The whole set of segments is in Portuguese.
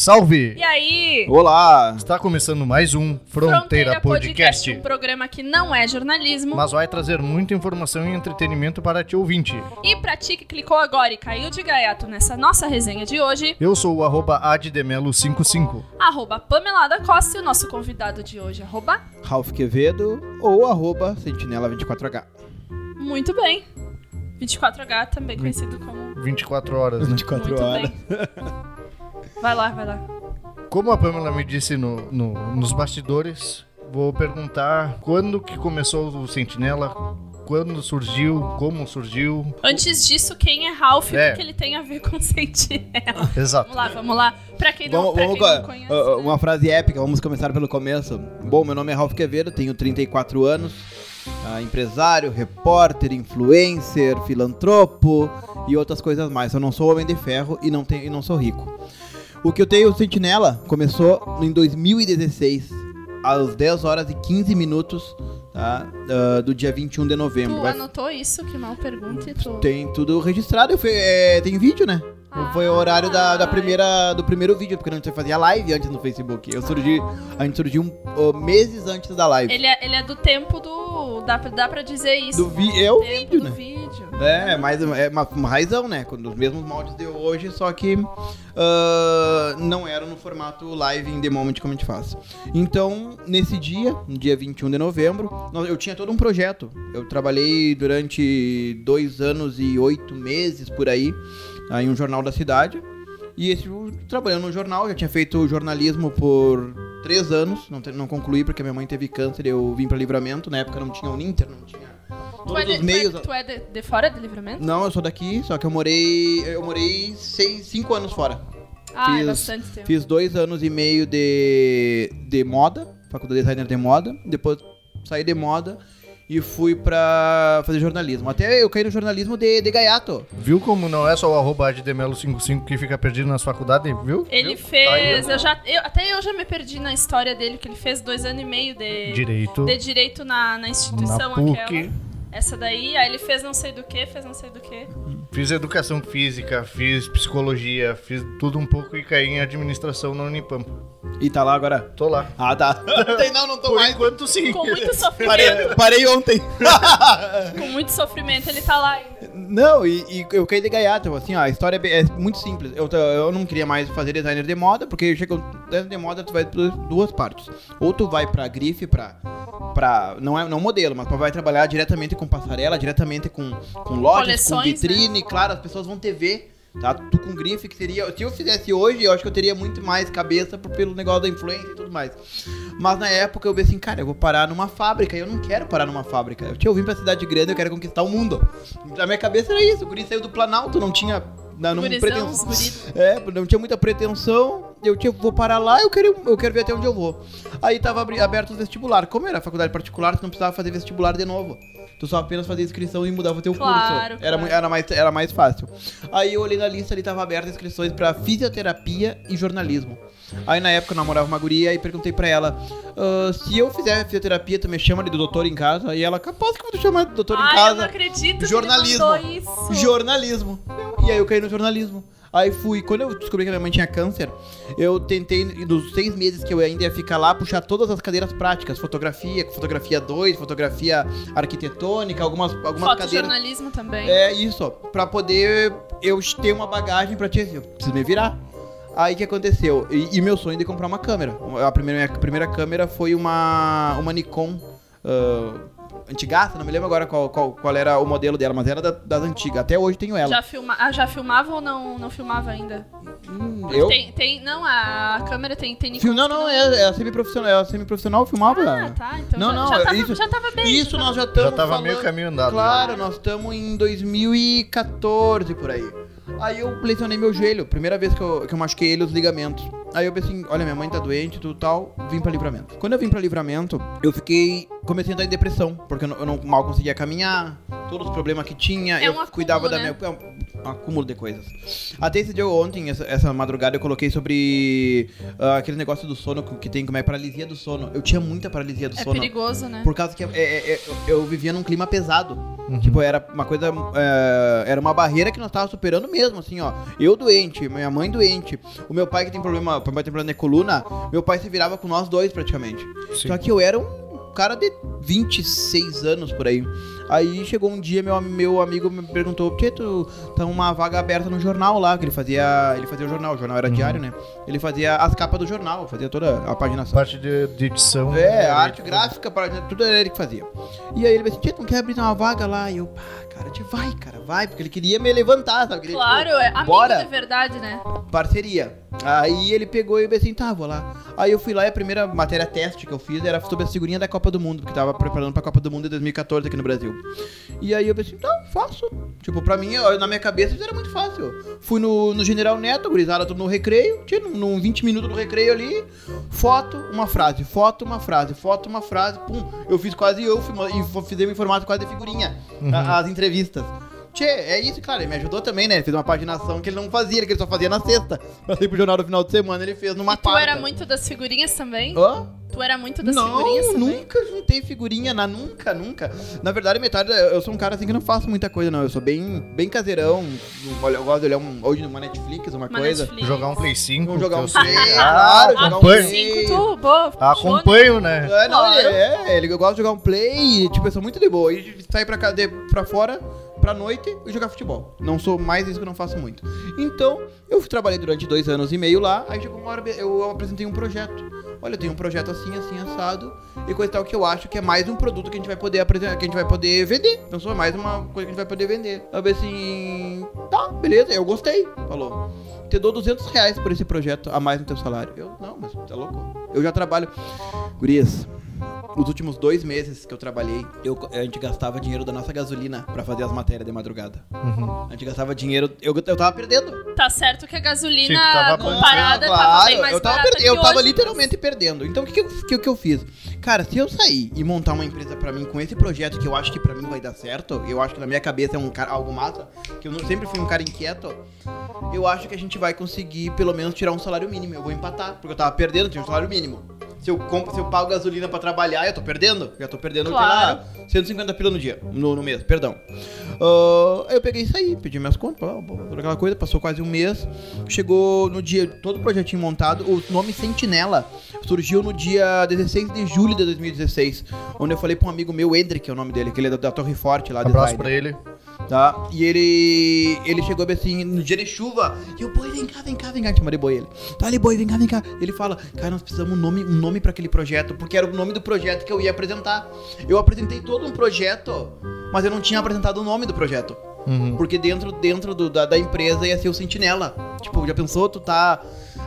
Salve! E aí? Olá! Está começando mais um Fronteira, Podcast, um programa que não é jornalismo. mas vai trazer muita informação e entretenimento para ti ouvinte. E pra ti que clicou agora e caiu de gaiato nessa nossa resenha de hoje, Eu sou o arroba addemelo55. arroba Pamela da Costa e o nosso convidado de hoje, arroba Ralph Quevedo ou arroba sentinela24H. muito bem. 24H, também conhecido como 24 horas, né? 24 muito horas. bem. Vai lá, vai lá. Como a Pamela me disse no, no- nos bastidores, vou perguntar quando que começou o Sentinela, quando surgiu, como surgiu. Antes disso, quem é Ralph e É. o que ele tem a ver com Sentinela? Exato. Vamos lá, vamos lá. Pra quem não, Vamos, pra vamos quem não conhece. uh, né? uma frase épica, vamos começar pelo começo. Bom, meu nome é Ralph Quevedo, tenho 34 anos, ah, empresário, repórter, influencer, filantropo e outras coisas mais. Eu não sou homem de ferro e não, tenho, e não sou rico. O que eu tenho, o Sentinela, começou em 2016, às 10 horas e 15 minutos tá, ah, do dia 21 de novembro. Tu anotou isso? Que mal pergunta e tu... Tem tudo registrado. Foi, é, tem vídeo, né? Foi o horário da, da Ah. primeira, do primeiro vídeo, porque a gente fazia live antes no Facebook. Eu surgi, a gente surgiu ó, meses antes da live. Ele é, ele é do tempo do... Dá, pra- dá pra dizer isso. Do vi- é o tempo vídeo, do né? vídeo. É, mas é uma, uma raizão, né? Com os mesmos moldes de hoje, só que ah, não era no formato live in the moment como a gente faz. Então, nesse dia, no dia 21 de novembro, nós- eu tinha todo um projeto. Eu trabalhei durante dois anos e oito meses por aí, ah, em um jornal da cidade. E esse trabalhando no jornal, já tinha feito jornalismo por três anos, não, te- não concluí porque minha mãe teve câncer e eu vim pra livramento. Na época não tinha o Ninter, não tinha Tu é, de, os meios. tu é, tu é de, de fora de livramento? Não, eu sou daqui, só que eu morei. Eu morei seis, cinco anos fora. Ah, é fiz- bastante tempo. Fiz dois anos e meio de, de moda, faculdade de designer de moda. Depois saí de moda e fui pra fazer jornalismo. Até eu caí no jornalismo de, de gaiato. Viu como não é só o arroba addemelo55 que fica perdido nas faculdades, viu? Ele Viu? fez. Tá eu já, eu, até eu já me perdi na história dele, que ele fez dois anos e meio de, Direito de direito na, na instituição na PUC. aquela. Essa daí, aí ele fez não sei do que, fez não sei do que. Fiz educação física, fiz psicologia, fiz tudo um pouco e caí em administração na Unipampa. E tá lá agora. Tô lá. Ah, tá. Tem não, não tô Por mais. enquanto sim. Com muito sofrimento. Parei, parei ontem. com muito sofrimento, ele tá lá ainda. Não, e, e eu caí de gaiato, assim, ó, a história é, bem- é muito simples. Eu, t- eu não queria mais fazer designer de moda, porque chega designer de moda, tu vai por duas partes. Ou tu vai pra grife, pra. pra não é não modelo, mas tu vai trabalhar diretamente com passarela, diretamente com, com lojas, com Coleções, vitrine, claro, as pessoas vão te ver. Tá? Tu com grife, que seria. Se eu fizesse hoje, eu acho que eu teria muito mais cabeça por- pelo negócio da influência e tudo mais. Mas na época eu pensei assim, cara, eu vou parar numa fábrica. E eu não quero parar numa fábrica. Eu tinha eu vim pra cidade grande, eu quero conquistar o mundo. Na minha cabeça era isso. O guri saiu do Planalto, não tinha. Não, não, Gurizão, pretensão. É, não tinha muita pretensão. Eu tinha, vou parar lá, eu quero, eu quero ver até onde eu vou. Aí tava aberto os vestibular. Como era faculdade particular, tu não precisava fazer vestibular de novo. Tu só apenas fazia inscrição e mudava o teu Claro, curso. Era, claro. era, mais, era mais fácil. Aí eu olhei na lista ali, tava aberta inscrições pra fisioterapia e jornalismo. Aí na época eu namorava uma guria e perguntei pra ela: "Ah, se eu fizer fisioterapia, tu me chama de doutor em casa? E ela, capaz que eu vou te chamar de doutor em Ai, eu casa. não acredito Jornalismo. que isso. Jornalismo. E aí eu caí no jornalismo. Aí fui, quando eu descobri que a minha mãe tinha câncer, eu tentei, nos seis meses que eu ainda ia ficar lá, puxar todas as cadeiras práticas. Fotografia, fotografia 2, fotografia arquitetônica, algumas, algumas cadeiras. Fotojornalismo também. É isso, pra poder eu ter uma bagagem pra te eu preciso me virar. Aí o que aconteceu? E, e meu sonho de comprar uma câmera. A primeira, a primeira câmera foi uma, uma Nikon ah, antigaça, não me lembro agora qual, qual, qual era o modelo dela, mas era da- das antigas. Até hoje tenho ela. Já, filma... ah, já filmava ou não, não filmava ainda? Hum, eu? Tem, tem, não, a câmera tem, tem não, que não, é, é semi-profissional, é semi-profissional, filmava. Ah, tá, então Não, já, não, já, tava, isso- já tava bem. Isso já nós já Já estamos tava meio caminho andado. Claro, nós estamos em 2014 por aí. Aí eu lesionei meu joelho, primeira vez que eu, que eu machuquei ele, os ligamentos. Aí eu pensei, olha, minha mãe tá doente, tudo tal, vim pra livramento. Quando eu vim pra livramento, eu fiquei. Comecei a entrar em depressão, porque eu não, eu não mal conseguia caminhar, todos os problemas que tinha, É eu um acúmulo, cuidava da né? minha. É um, um acúmulo de coisas. Até esse dia ontem, essa, essa madrugada, eu coloquei sobre ah, aquele negócio do sono que tem, como é paralisia do sono. Eu tinha muita paralisia do É sono. perigoso, né? Por causa que é- é- é- eu, vivia num clima pesado. Tipo, era uma coisa. é, era uma barreira que nós tava superando mesmo, assim, ó. Eu doente, minha mãe doente, o meu pai que tem problema. Meu pai tem problema na coluna, meu pai se virava com nós dois praticamente. Sim. Só que eu era um cara de 26 anos por aí. Aí chegou um dia, meu, meu amigo me perguntou, tu tá uma vaga aberta no jornal lá, que ele fazia. Ele fazia o jornal, o jornal era diário, né? Ele fazia as capas do jornal, fazia toda a paginação. Parte de, de edição. É, né, a arte gráfica, para tudo era ele que fazia. E aí ele disse, Tchê, tu não quer abrir uma vaga lá? E eu, pá, cara, te vai, cara, vai, porque ele queria me levantar, sabe? Queria, Claro, tipo, é amigo bora. de verdade, né? parceria. Aí ele pegou e eu assim, tá, vou lá. Aí eu fui lá e a primeira matéria teste que eu fiz era sobre a figurinha da Copa do Mundo, porque tava preparando pra Copa do Mundo de 2014 aqui no Brasil. E aí eu pensei, tá, faço. Tipo, pra mim, eu- na minha cabeça isso era muito fácil. Fui no, no General Neto, gurizada, tudo no recreio, tinha num, num 20 minutos do recreio ali, foto, uma frase, foto, uma frase, foto, uma frase, pum. Eu fiz quase eu, e fizemos em formato quase de figurinha, a- as entrevistas. Tchê, é isso, cara, ele me ajudou também, né? Ele fez uma paginação que ele não fazia, que ele só fazia na sexta. Pra sair pro jornal no final de semana, ele fez numa E tu quarta. era muito das figurinhas também? Hã? Tu era muito das figurinhas Não, também? nunca juntei figurinha, na, nunca, nunca. Na verdade, metade, eu sou um cara assim que não faço muita coisa, não. Eu sou bem, bem caseirão. Olha, Eu gosto de olhar um, hoje numa Netflix, uma Uma coisa. Netflix. Jogar um Play 5. Vamos jogar um play, Ah, claro, jogar um acompanho. play. Cinco, tu, boa, show, né? Acompanho, né? É, não, Claro. ele, é, ele, eu gosto de jogar um play, tipo, eu sou muito de boa. E sair pra, cá, de, pra fora, pra noite e jogar futebol. Não sou mais isso que eu não faço muito. Então, eu trabalhei durante dois anos e meio lá, aí chegou uma hora, eu apresentei um projeto. Olha, eu tenho um projeto assim, assim, assado, e coisa tal que eu acho que é mais um produto que a gente vai poder apresentar, que a gente vai poder vender. Então, só mais uma coisa que a gente vai poder vender. Eu falei assim, tá, beleza, eu gostei, falou. Te dou 200 reais por esse projeto a mais no teu salário. Eu, não, mas tá louco. Eu já trabalho. Gurias, os últimos dois meses que eu trabalhei, eu, a gente gastava dinheiro da nossa gasolina pra fazer as matérias de madrugada. Uhum. A gente gastava dinheiro. Eu, eu tava perdendo. Tá certo que a gasolina tava comparada Claro, tava bem mais eu tava, barata eu tava hoje, literalmente perdendo. Então o que, que, eu, que, eu fiz? Cara, se eu sair e montar uma empresa pra mim com esse projeto que eu acho que pra mim vai dar certo, eu acho que na minha cabeça é um cara, algo massa, que eu sempre fui um cara inquieto, eu acho que a gente vai conseguir pelo menos tirar um salário mínimo. Eu vou empatar, porque eu tava perdendo, tinha um salário mínimo. Se eu, compro, se eu pago gasolina pra trabalhar, eu tô perdendo. Já tô perdendo, Claro. lá, 150 pila no dia, no, no mês, perdão. Aí eu peguei isso aí, pedi minhas contas, aquela coisa, passou quase um mês. Chegou no dia, todo o projetinho montado, o nome Sentinela surgiu no dia 16 de julho de 2016, onde eu falei pra um amigo meu, Hendrick, é o nome dele, que ele é da, da Torre Forte lá, Abraço designer pra ele. tá? E ele ele chegou assim, no dia de chuva, e o boi, vem cá, vem cá, vem cá, chama de boi ele. Tá ali, boi, vem cá, vem cá. Ele fala, cara, nós precisamos um nome, um nome pra aquele projeto, porque era o nome do projeto que eu ia apresentar. Eu apresentei todo um projeto, mas eu não tinha apresentado o nome do projeto. Uhum. Porque dentro, dentro do- da, da empresa ia ser o sentinela. Tipo, já pensou, tu tá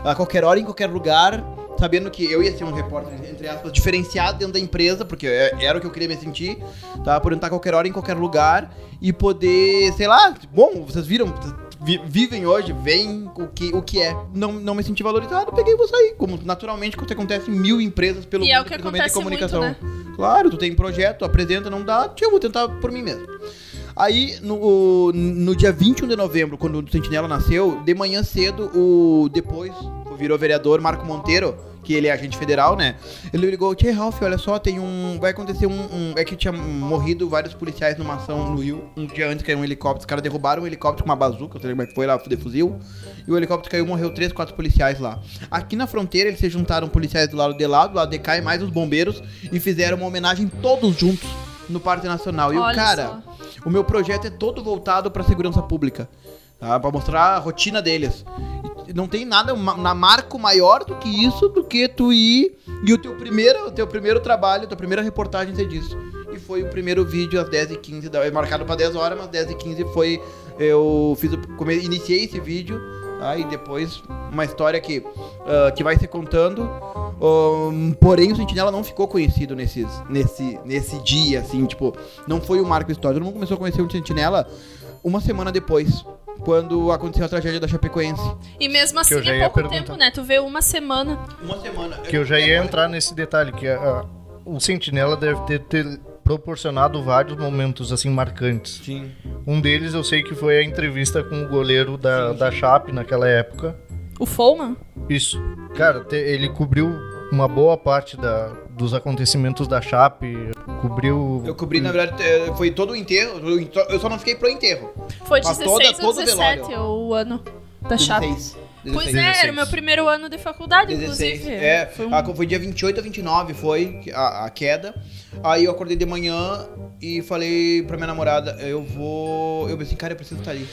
a qualquer hora, em qualquer lugar, sabendo que eu ia ser um repórter, entre aspas, diferenciado dentro da empresa, porque é- era o que eu queria me sentir, tá? Por estar a qualquer hora, em qualquer lugar, e poder, sei lá, bom, vocês viram, vocês vi- vivem hoje, veem o que, o que é. Não, não me senti valorizado, peguei e vou sair. Como naturalmente acontece em mil empresas pelo E é mundo, o que principalmente em acontece muito, comunicação. Claro, tu tem projeto, apresenta, não dá, eu vou tentar por mim mesmo. Aí, no, no dia 21 de novembro, quando o Sentinela nasceu, de manhã cedo, o depois virou vereador Marco Monteiro, que ele é agente federal, né? Ele ligou, Tia Ralph, olha só, tem um. Vai acontecer um, um- É que tinha morrido vários policiais numa ação no Rio. Um dia antes caiu um helicóptero. Os caras derrubaram um helicóptero com uma bazuca, eu sei como é que foi lá, de fuzil. E o helicóptero caiu, morreu três, quatro policiais lá. Aqui na fronteira, eles se juntaram policiais do lado de lá, do lado de cá, e mais os bombeiros, e fizeram uma homenagem todos juntos no Parque Nacional. E Olha o cara. só. O meu projeto é todo voltado para segurança pública, tá? Para mostrar a rotina deles. Não tem nada na marco maior do que isso, do que tu ir e o teu primeiro, o teu primeiro trabalho, a tua primeira reportagem ser disso. E foi o primeiro vídeo às 10h15, da- é marcado para 10 horas, mas 10h15 foi eu fiz iniciei esse vídeo, tá? E depois uma história que ah, que vai se contando. Ahn, porém, o Sentinela não ficou conhecido nesses, nesse, nesse dia, assim, tipo, não foi o marco histórico. Todo mundo começou a conhecer o Sentinela uma semana depois, quando aconteceu a tragédia da Chapecoense. E mesmo assim eu já é ia pouco perguntar. tempo, né? Tu vê uma semana. Uma semana. Que eu já ia entrar nesse detalhe, que a- o Sentinela deve ter, ter proporcionado vários momentos assim marcantes. Sim. Um deles eu sei que foi a entrevista com o goleiro da, da Chape naquela época. O Follman? Isso. Cara, te- ele cobriu uma boa parte da, dos acontecimentos da Chape, cobriu. Eu cobri, na verdade, eh, foi todo o enterro. Eu só não fiquei pro enterro. Foi Mas 16 toda- ou todo 17 velório. o ano da chapa. 16. Pois 16. é, era 16. o meu primeiro ano de faculdade, 16. inclusive. É, Foi um- a- foi dia 28 a 29, foi a, a queda. Aí eu acordei de manhã e falei pra minha namorada, eu vou. Eu pensei, cara, eu preciso estar ali.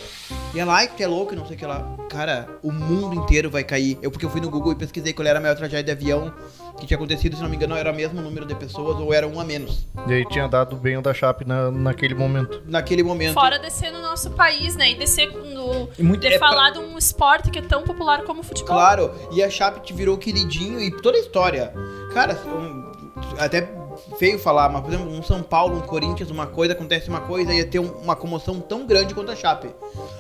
E ela, ai, que é louco, e não sei o que lá. Cara, o mundo inteiro vai cair. Eu, porque eu fui no Google e pesquisei qual era a maior tragédia de avião que tinha acontecido, se não me engano, era o mesmo número de pessoas ou era um a menos. E aí tinha dado bem o da Chape na, naquele momento. Naquele momento. Fora descer no nosso país, né? E descer no. E muito- de é pra- falar de um esporte que é tão popular como o futebol. Claro, e a Chape te virou queridinho e toda a história. Cara, um- até feio falar, mas por exemplo, um São Paulo, um Corinthians, uma coisa, acontece uma coisa, ia ter um- uma comoção tão grande quanto a Chape.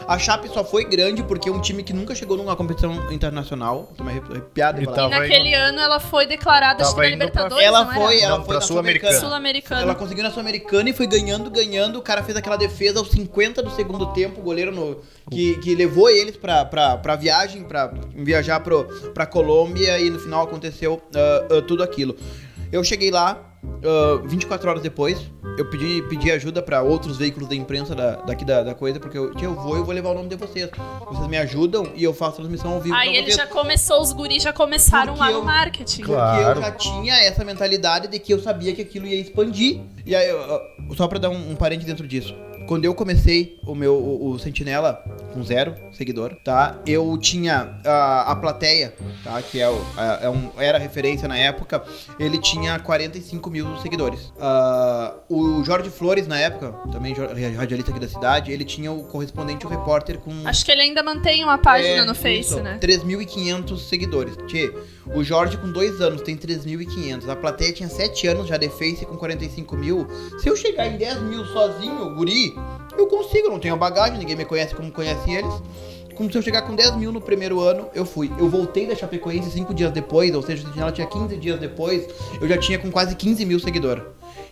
A Chape só foi grande porque é um time que nunca chegou numa competição internacional. Tô me arrepi- arrepiado de E falar. E naquele ano ela foi declarada acho que Tava na Libertadores, Ela não foi, era? ela Não, foi pra na Sul-Americana. Sul-Americana. Ela conseguiu na Sul-Americana e foi ganhando, ganhando. O cara fez aquela defesa aos 50 do segundo tempo, o goleiro no, que, que levou eles pra, pra, pra viagem, pra viajar pro, pra Colômbia e no final aconteceu ah, ah, tudo aquilo. Eu cheguei lá, ah, 24 horas depois, eu pedi, pedi ajuda pra outros veículos da imprensa da, daqui da, da coisa, porque eu, tia, eu vou e eu vou levar o nome de vocês. Vocês me ajudam e eu faço transmissão ao vivo Aí ele vocês. já começou, os guris já começaram Porque lá eu- no marketing. Claro. Porque eu já tinha essa mentalidade de que eu sabia que aquilo ia expandir. E aí, eu- eu- só pra dar um, um parente dentro disso. Quando eu comecei o meu o, o Sentinela com zero seguidor, tá? Eu tinha a, a plateia, tá? Que é, o, a- é um, era referência na época. Ele tinha 45 mil seguidores. Ah, o Jorge Flores, na época, também radialista aqui da cidade, ele tinha o correspondente, o repórter com Acho que ele ainda mantém uma página é, no Face, isso, né? 3.500 seguidores. Tchê, o Jorge com dois anos tem 3.500. A plateia tinha 7 anos já de Face com 45 mil. Se eu chegar em 10 mil sozinho, guri, eu consigo. Não tenho bagagem, ninguém me conhece como conhece eles. Como se eu chegar com 10 mil no primeiro ano, eu fui. Eu voltei da Chapecoense 5 dias depois, ou seja, ela tinha 15 dias depois, eu já tinha com quase 15 mil seguidores.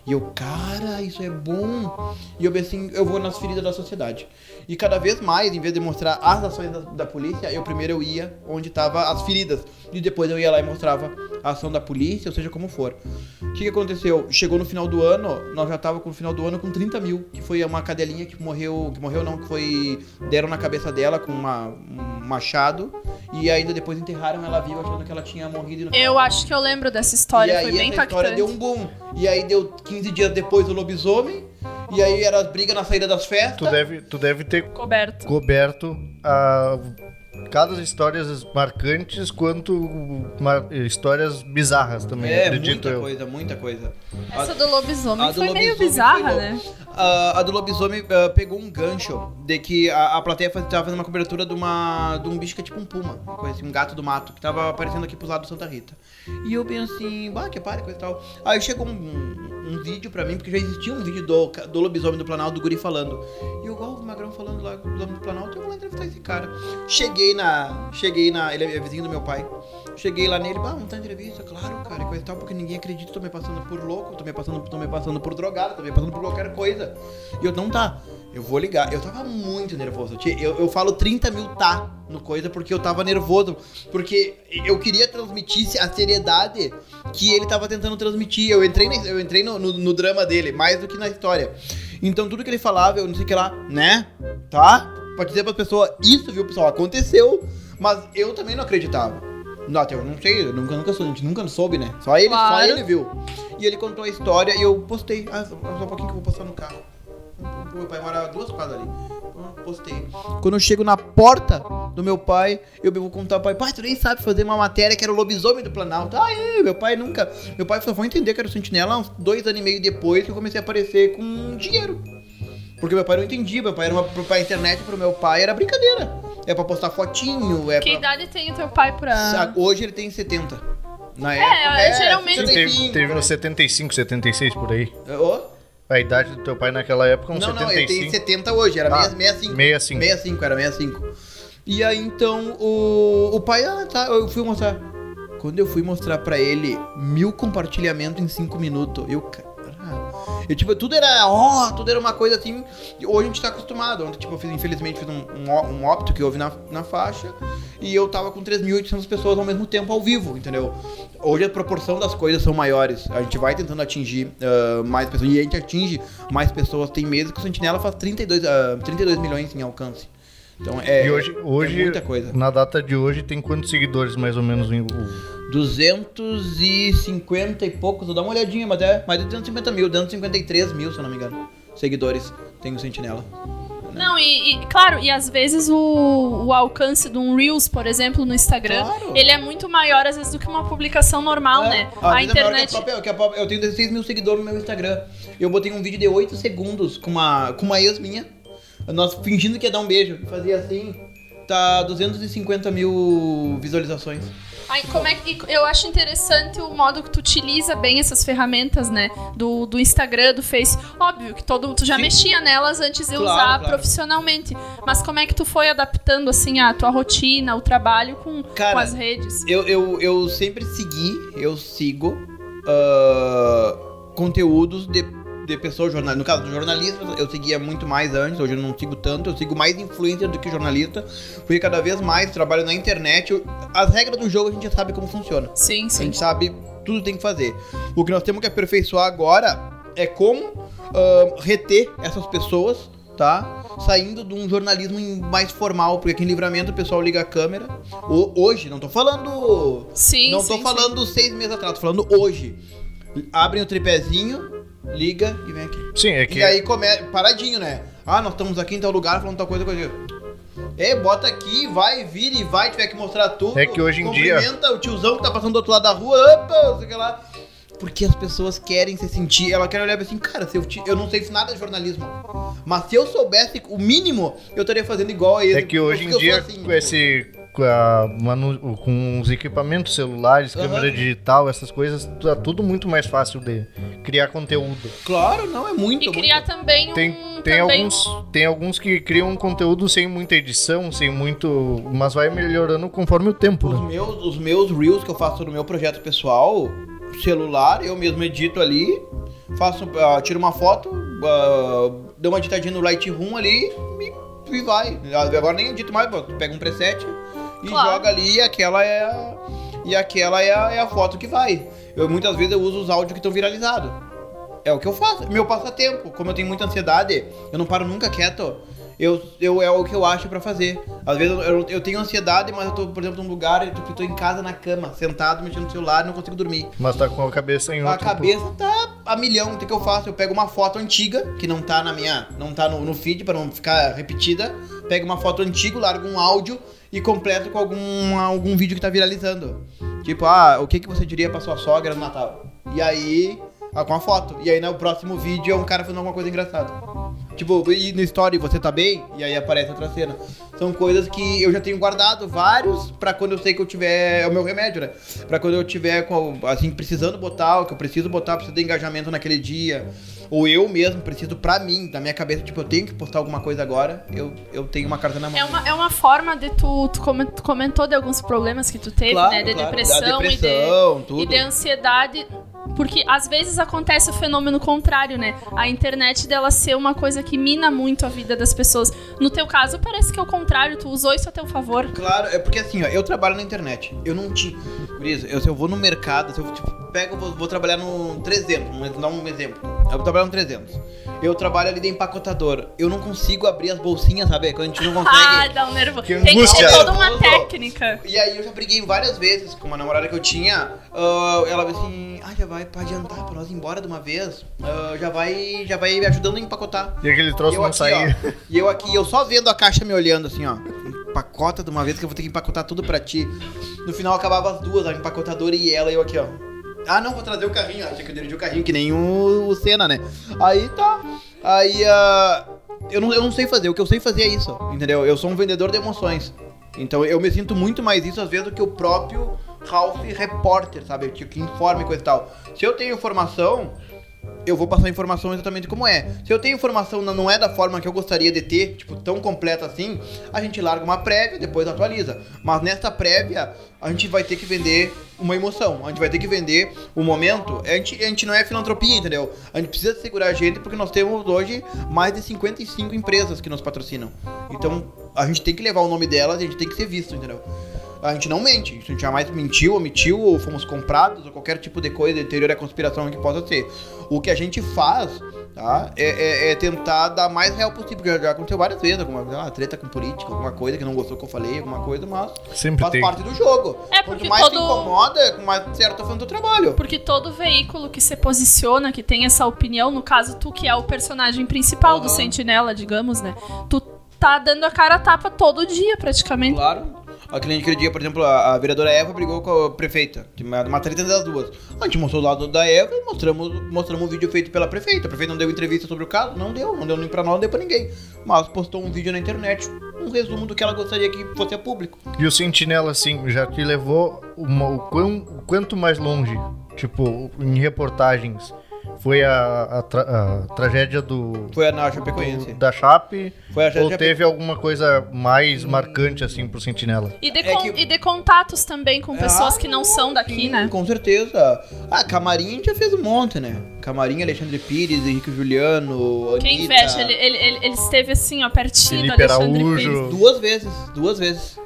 E eu, cara, isso é bom. E eu assim, eu vou nas feridas da sociedade. E cada vez mais, em vez de mostrar as ações da, da polícia, eu primeiro eu ia onde tava as feridas. E depois eu ia lá e mostrava a ação da polícia, ou seja, como for. O que, que aconteceu? Chegou no final do ano, nós já tava com o final do ano com 30 mil. Que foi uma cadelinha que morreu. Que morreu não, que foi. Deram na cabeça dela com uma, um machado. E ainda depois enterraram ela viva achando que ela tinha morrido. Eu acho que eu lembro dessa história, e aí foi bem essa história impactante. deu um boom. E aí deu 15 dias depois o lobisomem. E aí era as brigas na saída das festas. Tu deve, tu deve ter Coberto. coberto a cada histórias marcantes quanto mar- histórias bizarras também, É, acredito muita eu. coisa, muita coisa. Essa do lobisomem a do foi meio lobisomem bizarra, foi né? A, a do lobisomem ah, pegou um gancho de que a, a plateia faz- tava fazendo uma cobertura de, uma, de um bicho que é tipo um puma, uma coisa assim, um gato do mato, que tava aparecendo aqui pros lados do Santa Rita. E eu bem assim, bah, que pare, coisa e tal. Aí chegou um, um, vídeo pra mim, porque já existia um vídeo do, do lobisomem do Planalto, do guri falando. E eu, igual o Magrão falando lá do lobisomem do Planalto, eu vou lá entrevistar esse cara. Cheguei na. Cheguei na. Ele é vizinho do meu pai. Cheguei lá nele, bah, vamos dar entrevista, claro, cara, e coisa e tal, porque ninguém acredita, tô me passando por louco, tô me passando, tô me passando por drogado, tô me passando por qualquer coisa. E eu, não tá, eu vou ligar. Eu tava muito nervoso. Eu, eu falo 30 mil tá no coisa porque eu tava nervoso. Porque eu queria transmitir a seriedade que ele tava tentando transmitir. Eu entrei, na- eu entrei no, no, no drama dele, mais do que na história. Então tudo que ele falava, eu não sei o que lá, né? Tá? Pode dizer pra pessoa, isso, viu, pessoal? Aconteceu. Mas eu também não acreditava. Não, até eu não sei, eu nunca, nunca, a gente nunca soube, né? Só ele, só Claro. ele viu. E ele contou a história e eu postei. Ah, só só um pouquinho que eu vou postar no carro. Meu pai mora duas quadras ali. Ah, Postei. Quando eu chego na porta do meu pai, eu vou contar ao pai, pai, tu nem sabe fazer uma matéria que era o lobisomem do Planalto. É, meu pai nunca. Meu pai só foi entender que era o sentinela uns dois anos e meio depois que eu comecei a aparecer com dinheiro. Porque meu pai não entendia, meu pai era uma pra internet pro meu pai era brincadeira. É pra postar fotinho, é Que pra. idade tem o teu pai pra. Hoje ele tem 70. Na É, época. é, geralmente- Sim, 75, teve, teve no aí. 75, 76 por aí. É, ô? A idade do teu pai naquela época, uns Não, não, ele tem 75. 70 hoje, era Ah, 65. 65. 65, era 65. E aí então o, o pai, ah, tá, eu fui mostrar. Quando eu fui mostrar pra ele mil compartilhamentos em 5 minutos, eu, E, tipo, tudo era, ó, tudo era uma coisa assim. Hoje a gente tá acostumado. Ontem, tipo, eu fiz, infelizmente, fiz um, um, um óbito que houve na, na faixa. E eu tava com 3.800 pessoas ao mesmo tempo ao vivo, entendeu? Hoje a proporção das coisas são maiores. A gente vai tentando atingir ah, mais pessoas. E a gente atinge mais pessoas. Tem meses que o Sentinela faz 32, ah, 32 milhões em alcance. Então é, e hoje, hoje é muita coisa. na data de hoje, tem quantos seguidores mais ou menos? em- o- 250 e poucos, vou dar uma olhadinha, mas é mais de 250 mil, 253 mil, se eu não me engano, seguidores tem o Sentinela. Não, e, e, claro, e às vezes o, o alcance de um Reels, por exemplo, no Instagram, Claro. ele é muito maior às vezes do que uma publicação normal, É, né? às A vezes é maior que internet. própria- que a própria- eu tenho 16 mil seguidores no meu Instagram. Eu botei um vídeo de 8 segundos com uma, com uma ex minha, nós fingindo que ia dar um beijo. Fazia assim, tá 250 mil visualizações. Ai, como é que, eu acho interessante o modo que tu utiliza bem essas ferramentas, né? Do, do Instagram, do Face. Óbvio que todo tu já Sim. mexia nelas antes de Claro, usar claro. profissionalmente. Mas como é que tu foi adaptando assim a tua rotina, o trabalho com, Cara, com as redes? Eu, eu, eu sempre segui, eu sigo ah, conteúdos de, de pessoas jornalistas. No caso do jornalismo, eu seguia muito mais antes, hoje eu não sigo tanto, eu sigo mais influencer do que jornalista, porque cada vez mais trabalho na internet. eu- as regras do jogo a gente já sabe como funciona. Sim, A sim. gente sabe tudo tem que fazer. O que nós temos que aperfeiçoar agora é como ah, reter essas pessoas, tá? Saindo de um jornalismo mais formal, porque aqui em livramento o pessoal liga a câmera. O- hoje, não tô falando Sim, não sim, tô sim. falando seis meses atrás, tô falando hoje. Abrem o tripézinho, liga e vem aqui. Sim, é que E aí come... paradinho, né? Ah, nós estamos aqui em tal lugar falando tal coisa, coisa. É, bota aqui, vai, vira e vai, tiver que mostrar tudo. É que hoje em dia- Cumprimenta o tiozão que tá passando do outro lado da rua, opa, sei que lá. Porque as pessoas querem se sentir, ela quer olhar assim, cara, se eu, ti- eu não sei nada de jornalismo. Mas se eu soubesse o mínimo, eu estaria fazendo igual a ele. É que hoje em dia, assim, com esse. Com, a manu- com os equipamentos celulares, Aham. câmera digital, essas coisas, tá tudo muito mais fácil de criar conteúdo. Claro, não, é muito. E muito. criar também um. Tem, tem, também... alguns, tem alguns que criam um conteúdo sem muita edição, sem muito. Mas vai melhorando conforme o tempo, Os né? meus, os meus reels que eu faço no meu projeto pessoal, celular, eu mesmo edito ali, faço, ah, tiro uma foto, ah, dou uma editadinha no Lightroom ali e, e vai. Agora nem edito mais, tu pega um preset e Claro. joga ali e aquela é a, e aquela é a, é a foto que vai. Eu muitas vezes eu uso os áudios que estão viralizados. É o que eu faço, meu passatempo. Como eu tenho muita ansiedade, eu não paro nunca quieto. Eu, eu é o que eu acho pra fazer. Às vezes eu, eu, eu tenho ansiedade, mas eu tô, por exemplo, num lugar, eu tô, eu tô em casa na cama, sentado, mexendo no celular e não consigo dormir. Mas tá com a cabeça em A outro. cabeça tá a milhão. O que eu faço? Eu pego uma foto antiga, que não tá na minha. não tá no, no feed pra não ficar repetida. Pego uma foto antiga, largo um áudio e completo com algum, algum vídeo que tá viralizando. Tipo, ah, o que, que você diria pra sua sogra no Natal? E aí. Ah, com a foto. E aí no próximo vídeo é um cara fazendo alguma coisa engraçada. Tipo, e no story você tá bem? E aí aparece outra cena. São coisas que eu já tenho guardado vários pra quando eu sei que eu tiver. É o meu remédio, né? Pra quando eu tiver, assim, precisando botar, o que eu preciso botar, preciso de engajamento naquele dia. Ou eu mesmo preciso pra mim, na minha cabeça, tipo, eu tenho que postar alguma coisa agora, eu, eu tenho uma carta na mão. É uma, é uma forma de tu, tu comen- tu comentou de alguns problemas que tu teve, Claro, né? De claro. depressão, depressão, e, de, tudo. e de ansiedade. Porque às vezes acontece o fenômeno contrário, né? A internet dela ser uma coisa que mina muito a vida das pessoas. No teu caso, parece que é o contrário, tu usou isso a teu favor. Claro, é porque assim, ó, eu trabalho na internet. Eu não tinha. Guriza, eu, se eu vou no mercado, se eu tipo, pego, vou, vou trabalhar no 300, vou dar um exemplo. Eu vou trabalhar no 300. Eu trabalho ali de empacotador. Eu não consigo abrir as bolsinhas, sabe? Quando a gente não Ah, consegue. dá um nervo. Que Tem que ter toda uma Nervoso. técnica. E aí eu já briguei várias vezes com uma namorada que eu tinha. ah, ela falou assim, ah, já vai pra adiantar, pra nós ir embora de uma vez. Ah, já vai. Já vai me ajudando a empacotar. E aquele troço eu não aqui, sair. ó, e eu aqui, eu só vendo a caixa me olhando assim, ó. Empacota de uma vez que eu vou ter que empacotar tudo pra ti. No final acabava as duas, a empacotadora e ela, e eu aqui, ó. Ah, não, vou trazer o carrinho. Achei que eu dirigi o carrinho, que nem o, o Senna, né? Aí tá. Aí, ah, eu, não, eu não sei fazer. O que eu sei fazer é isso, entendeu? Eu sou um vendedor de emoções. Então eu me sinto muito mais isso às vezes do que o próprio Ralph repórter, sabe? Que, que informa e coisa e tal. Se eu tenho informação, eu vou passar a informação exatamente como é. Se eu tenho informação não é da forma que eu gostaria de ter, tipo, tão completa assim, a gente larga uma prévia, depois atualiza. Mas nessa prévia, a gente vai ter que vender uma emoção. A gente vai ter que vender o momento. A gente, a gente não é filantropia, entendeu? A gente precisa segurar a gente porque nós temos hoje mais de 55 empresas que nos patrocinam. Então, a gente tem que levar o nome delas a gente tem que ser visto, entendeu? A gente não mente, a gente jamais mentiu, omitiu, ou fomos comprados, ou qualquer tipo de coisa anterior à conspiração que possa ser. O que a gente faz, tá? É, é- é tentar dar mais real possível. Porque já aconteceu várias vezes, alguma sei lá, treta com política, alguma coisa que não gostou que eu falei, alguma coisa, mas Sempre faz tem. parte do jogo. É, Quanto porque mais te todo- incomoda, com mais certo tá fazendo o trabalho. Porque todo veículo que se posiciona, que tem essa opinião, no caso, tu que é o personagem principal do Aham. Sentinela, digamos, né? Tu tá dando a cara a tapa todo dia, praticamente. Claro. Aquele aquele dia, por exemplo, a, a vereadora Eva brigou com a prefeita. Uma treta das duas. A gente mostrou o lado da Eva e mostramos, mostramos um vídeo feito pela prefeita. A prefeita não deu entrevista sobre o caso? Não deu. Não deu nem pra nós, não deu pra ninguém. Mas postou um vídeo na internet, um resumo do que ela gostaria que fosse a público. E o Sentinela, assim, já te levou uma- o, quão- o quanto mais longe, tipo, em reportagens, foi a, a tra- a tragédia do, Foi a na Chapecoense. do- da Chape? Foi a Ou teve alguma coisa mais marcante, assim, pro Sentinela? E de, É con- que- e de contatos também com pessoas Ah, que não são daqui, sim, né? Com certeza. Ah, Camarim a gente já fez um monte, né? Camarim, Alexandre Pires, Henrique Juliano, Anitta. Quem inveja, ele, ele, ele, ele esteve assim, ó, pertinho Felipe do Alexandre Araújo. Pires. Duas vezes, duas vezes.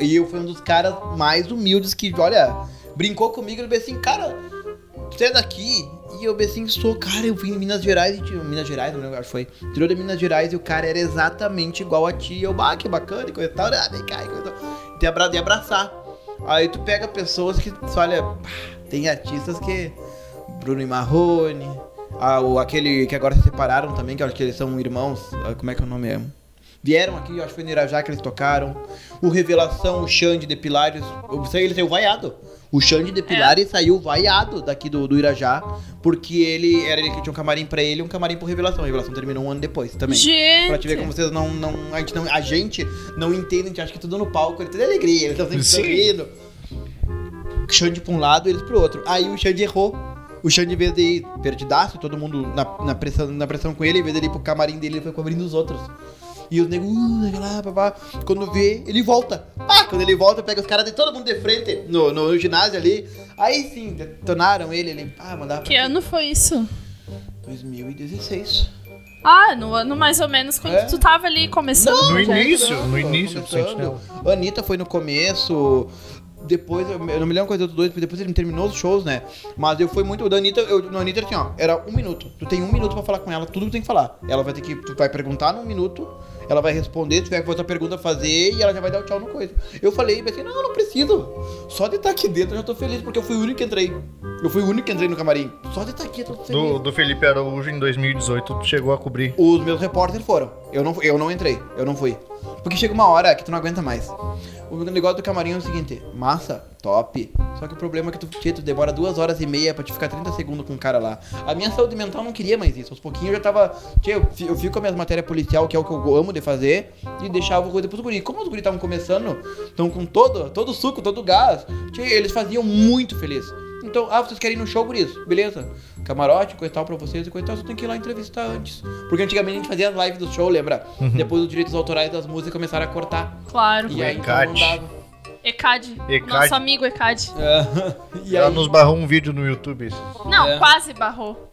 E eu fui um dos caras mais humildes que, olha, brincou comigo. Ele disse assim, cara, você é daqui? E eu disse assim, sou, cara, eu vim em Minas Gerais. Minas Gerais, não lembro, acho que foi. Interior de Minas Gerais e o cara era exatamente igual a ti. Eu, bah, que bacana, e coisa e tal. Ah, vem cá, e coisa e tal. De, abra, de abraçar. Aí tu pega pessoas que, olha, tem artistas que. Bruno Marrone. Ah, o, aquele que agora se separaram também, que eu acho que eles são irmãos. ah, Como é que é o nome? É? Vieram aqui, eu acho que foi no Irajá que eles tocaram. O Revelação, o Xande de Pilares. Eu sei, ele saiu vaiado. O Xande de Pilares saiu vaiado daqui do, do Irajá. Porque ele era ele que tinha um camarim pra ele e um camarim pro Revelação. A Revelação terminou um ano depois também. Gente! Pra te ver como vocês não. não, a, gente não a gente não entende, a gente acha que tudo no palco, ele tem alegria, eles estão sempre sorrindo. Xande pra um lado, eles pro outro. Aí o Xande errou. O Xande, em vez de ir perdidaço, todo mundo na, na, pressão, na pressão com ele, em vez de ir pro camarim dele, ele foi cobrindo os outros. E os negros, uh, lá, papá. Quando vê, ele volta. Ah, quando ele volta, pega os caras de todo mundo de frente no, no, ginásio ali. Aí sim, detonaram ele, ele, ah, mandava Que ano foi isso? 2016. Ah, no ano mais ou menos quando É. tu tava ali começando. No o projeto. início, no início do. Sentinela. A Anitta foi no começo. Depois, eu eu não me lembro quais outros dois, porque depois ele terminou os shows, né? Mas eu fui muito. O da Anitta, eu, no Anitta assim, ó, era um minuto. Tu tem um minuto pra falar com ela, tudo que tu tem que falar. Ela vai ter que. Tu vai perguntar num minuto, ela vai responder, se tiver outra pergunta a fazer, e ela já vai dar o tchau no coisa. Eu falei, assim, não, não preciso. Só de estar aqui dentro eu já tô feliz, porque eu fui o único que entrei. Eu fui o único que entrei no camarim. Só de estar aqui eu tô feliz. Do, do Felipe Araújo em 2018, tu chegou a cobrir. Os meus repórteres foram. Eu não, eu não entrei, eu não fui. Porque chega uma hora que tu não aguenta mais. O negócio do camarim é o seguinte: massa, top. Só que o problema é que tu, tu demora duas horas e meia pra te ficar 30 segundos com um cara lá. A minha saúde mental não queria mais isso. Aos pouquinhos eu já tava. Tchê, eu, fi- eu fico com a minha matéria policial, que é o que eu amo de fazer, e deixava coisa pros guri. Como os guri estavam começando, estão com todo, todo o suco, todo o gás, tchê, eles faziam muito feliz. Então, ah, vocês querem ir no show, guris? Beleza. Camarote, coisa e tal pra vocês e coisa e tal, você tem que ir lá entrevistar antes. Porque antigamente a gente fazia as lives do show, lembra? Depois os direitos autorais das músicas começaram a cortar. Claro. E aí então ECAD. não dava. ECAD. ECAD. Nosso amigo ECAD. É, e Ela aí, nos barrou um vídeo no YouTube. Não, É. quase barrou.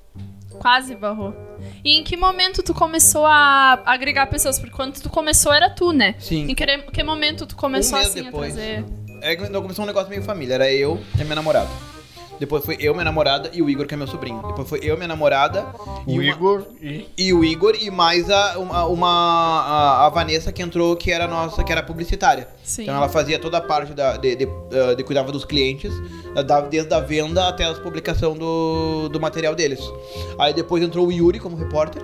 Quase barrou. E em que momento tu começou a agregar pessoas? Porque quando tu começou era tu, né? Sim. Em que, que momento tu começou mês assim depois. a trazer. é que não começou um negócio meio família. Era eu e minha namorada. Depois foi eu, minha namorada e o Igor, que é meu sobrinho. Depois foi eu, minha namorada e, O uma- Igor e. e o Igor e mais a, uma, uma- a, a Vanessa que entrou, que era nossa, que era publicitária. Sim. Então ela fazia toda a parte da, de, de, uh, de cuidava dos clientes, uh, da- desde a venda até a publicação do, do material deles. Aí depois entrou o Yuri como repórter.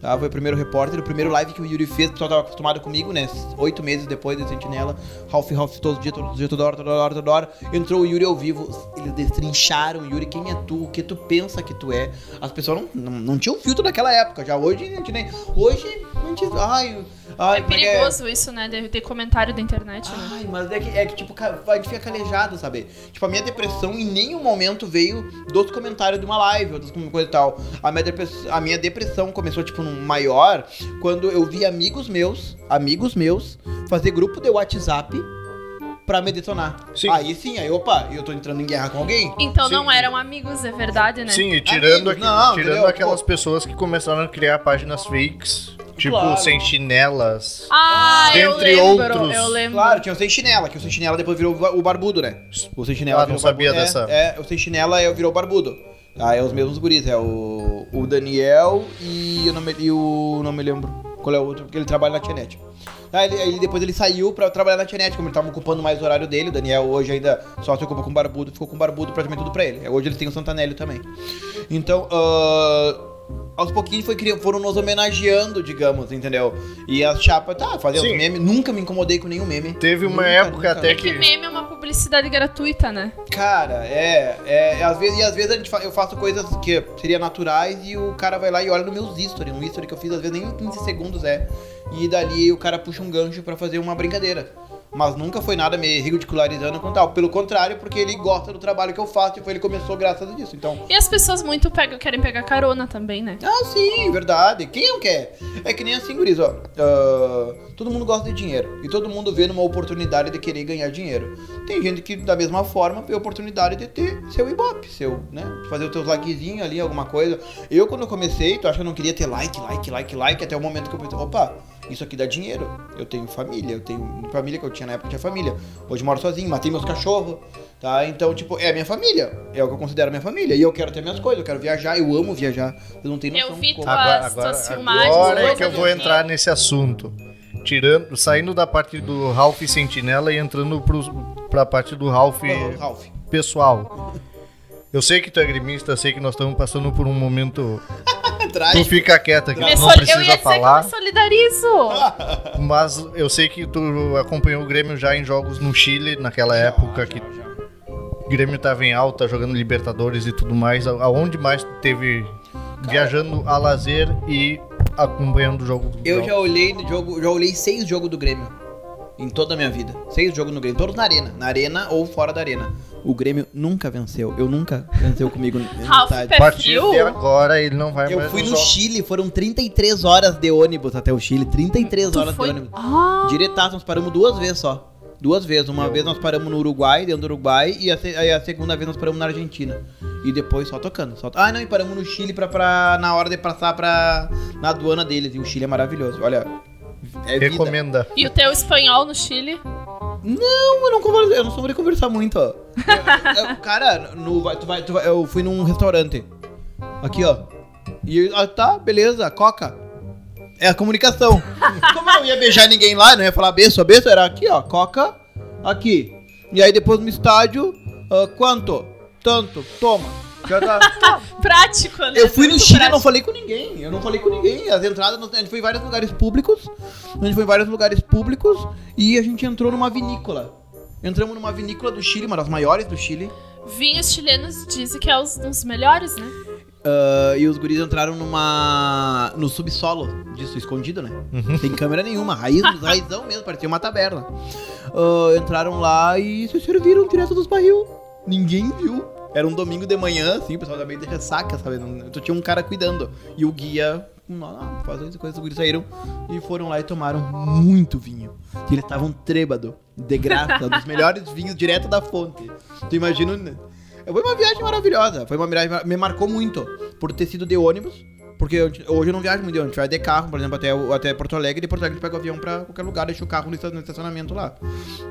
Tá? Foi o primeiro repórter, o primeiro live que o Yuri fez, o pessoal tava acostumado comigo, né? Oito meses depois de Sentinela, Ralph Ralph todos os dias, todos os dias, toda hora, toda hora, toda hora. Entrou o Yuri ao vivo, eles destrincharam, Yuri, quem é tu, o que tu pensa que tu é. As pessoas não, não, não tinham filtro naquela época, já hoje a gente nem. Hoje a gente. Ai, ai, É como que perigoso isso, né? De ter comentário da internet, né? Ai, mas é que, é que tipo, ca- a gente fica calejado, sabe? Tipo, a minha depressão em nenhum momento veio dos comentários de uma live ou das coisa e tal. A minha, depress- a minha depressão começou, tipo, maior quando eu vi amigos meus, amigos meus, fazer grupo de WhatsApp pra me detonar. Sim. Aí sim, aí, opa, eu tô entrando em guerra com alguém. Então Sim. não eram amigos, é verdade, né? Sim, e tirando, aqui- não, tirando entendeu? aquelas pessoas que começaram a criar páginas fakes, tipo Claro. sentinelas. Ah, eu Dentre lembro, outros. eu lembro. Claro, tinha o Sentinela, que o Sentinela depois virou o barbudo, né? O Sentinela Ah, não sabia barbudo. dessa. É, é, o Sentinela é, virou barbudo. Ah, é os mesmos guris, é o, o Daniel e, eu não me, e o. não me lembro qual é o outro, porque ele trabalha na Tianet. Ah, ele, ele- depois ele saiu pra trabalhar na Tianet, como ele tava ocupando mais o horário dele. O Daniel hoje ainda só se ocupa com barbudo, ficou com barbudo praticamente tudo pra ele. Hoje eles têm o Santanelli também. Então, ah, aos pouquinhos foi, foram nos homenageando, digamos, entendeu? E as chapas, tá, fazendo Sim. os memes. Nunca me incomodei com nenhum meme. Teve uma Nunca, época nunca, até nunca. Que. meme é uma publicidade gratuita, né? Cara, é, é, às vezes, e às vezes a gente fa- eu faço coisas que seriam naturais e o cara vai lá e olha no meus history, um history que eu fiz às vezes nem 15 segundos é. E dali o cara puxa um gancho pra fazer uma brincadeira. Mas nunca foi nada me ridicularizando com tal. Pelo contrário, porque ele gosta do trabalho que eu faço e foi ele começou graças a isso. Então, E as pessoas muito pegam, querem pegar carona também, né? ah, sim, verdade. Quem não quer? É que nem assim, guris, ó. ah, todo mundo gosta de dinheiro. E todo mundo vê numa oportunidade de querer ganhar dinheiro. Tem gente que, da mesma forma, vê a oportunidade de ter seu ibope, seu, né? Fazer os teus likezinhos ali, alguma coisa. Eu, quando eu comecei, tu acha que eu não queria ter like, like, like, like, até o momento que eu pensei, opa, isso aqui dá dinheiro. Eu tenho família, eu tenho família que eu tinha na época, tinha família. Hoje moro sozinho, matei meus cachorros, tá? Então, tipo, é a minha família. É o que eu considero minha família. E eu quero ter minhas coisas, eu quero viajar, eu amo viajar. Eu não tenho noção Eu vi como. tua- Agora, agora, tuas filmagens, agora é que eu vou assim. entrar nesse assunto. Tirando, saindo da parte do Ralph Sentinela e entrando pro, pra parte do Ralph Ô, Ralph. pessoal. Eu sei que tu é gremista, eu sei que nós estamos passando por um momento. Tu fica quieta que não eu ia precisa dizer que eu falar. me solidarizo. Mas eu sei que tu acompanhou o Grêmio já em jogos no Chile, naquela época que o Grêmio tava em alta, jogando Libertadores e tudo mais. Aonde mais tu teve viajando a lazer e acompanhando o jogo do Eu jogo? já olhei no jogo, já olhei seis jogos do Grêmio. Em toda a minha vida. Seis jogos no Grêmio. Todos na arena. Na arena ou fora da arena. O Grêmio nunca venceu. Eu nunca venceu comigo partir Perfil? agora ele não vai Eu mais fui nos no. Chile, foram 33 horas de ônibus até o Chile. 33 Tu horas foi... de ônibus. Ah, Diretaço, nós paramos duas vezes só. Duas vezes. Uma Eu- vez nós paramos no Uruguai, dentro do Uruguai, e a, a segunda vez nós paramos na Argentina. E depois só tocando. Só... Ah, não, e paramos no Chile pra, pra, na hora de passar pra, na aduana deles. E o Chile é maravilhoso. Olha, é vida. Recomenda. E o teu espanhol no Chile? Não, eu não, converso, eu não sou de conversar muito, ó. Eu- eu- cara, no, vai- tu vai, tu vai- eu fui num restaurante. Aqui, ó. E eu- ah, tá, beleza, coca. É a comunicação. Como eu não ia beijar ninguém lá, não ia falar beijo, beijo, era aqui, ó, coca, aqui. E aí depois no estádio, ah, quanto? Tanto, toma. Já tá. Prático, né? Eu fui no Chile e não falei com ninguém. Eu não falei com ninguém. As entradas, a gente foi em vários lugares públicos. A gente foi em vários lugares públicos e a gente entrou numa vinícola. Entramos numa vinícola do Chile, uma das maiores do Chile. Vinhos chilenos dizem que é os, os melhores, né? Ah, e os guris entraram numa. no subsolo disso, escondido, né? Sem câmera nenhuma, raiz, raizão mesmo, parecia uma taberna. Ah, entraram lá e se serviram direto dos barril. Ninguém viu. Era um domingo de manhã, assim, o pessoal também de ressaca, sabe? Não- Tu tinha um cara cuidando. E o guia. Não, fazendo isso, coisa, os guris saíram e foram lá e tomaram muito vinho. E eles estavam trêbado, de graça, dos melhores vinhos direto da fonte. Tu imagina. Foi uma viagem maravilhosa. Foi uma viagem. Me marcou muito. Por ter sido de ônibus. Porque eu- hoje eu não viajo muito de ônibus. A gente vai de carro, por exemplo, até, o- até Porto Alegre. E de Porto Alegre a gente pega o avião pra qualquer lugar, deixa o carro no esta- no estacionamento lá.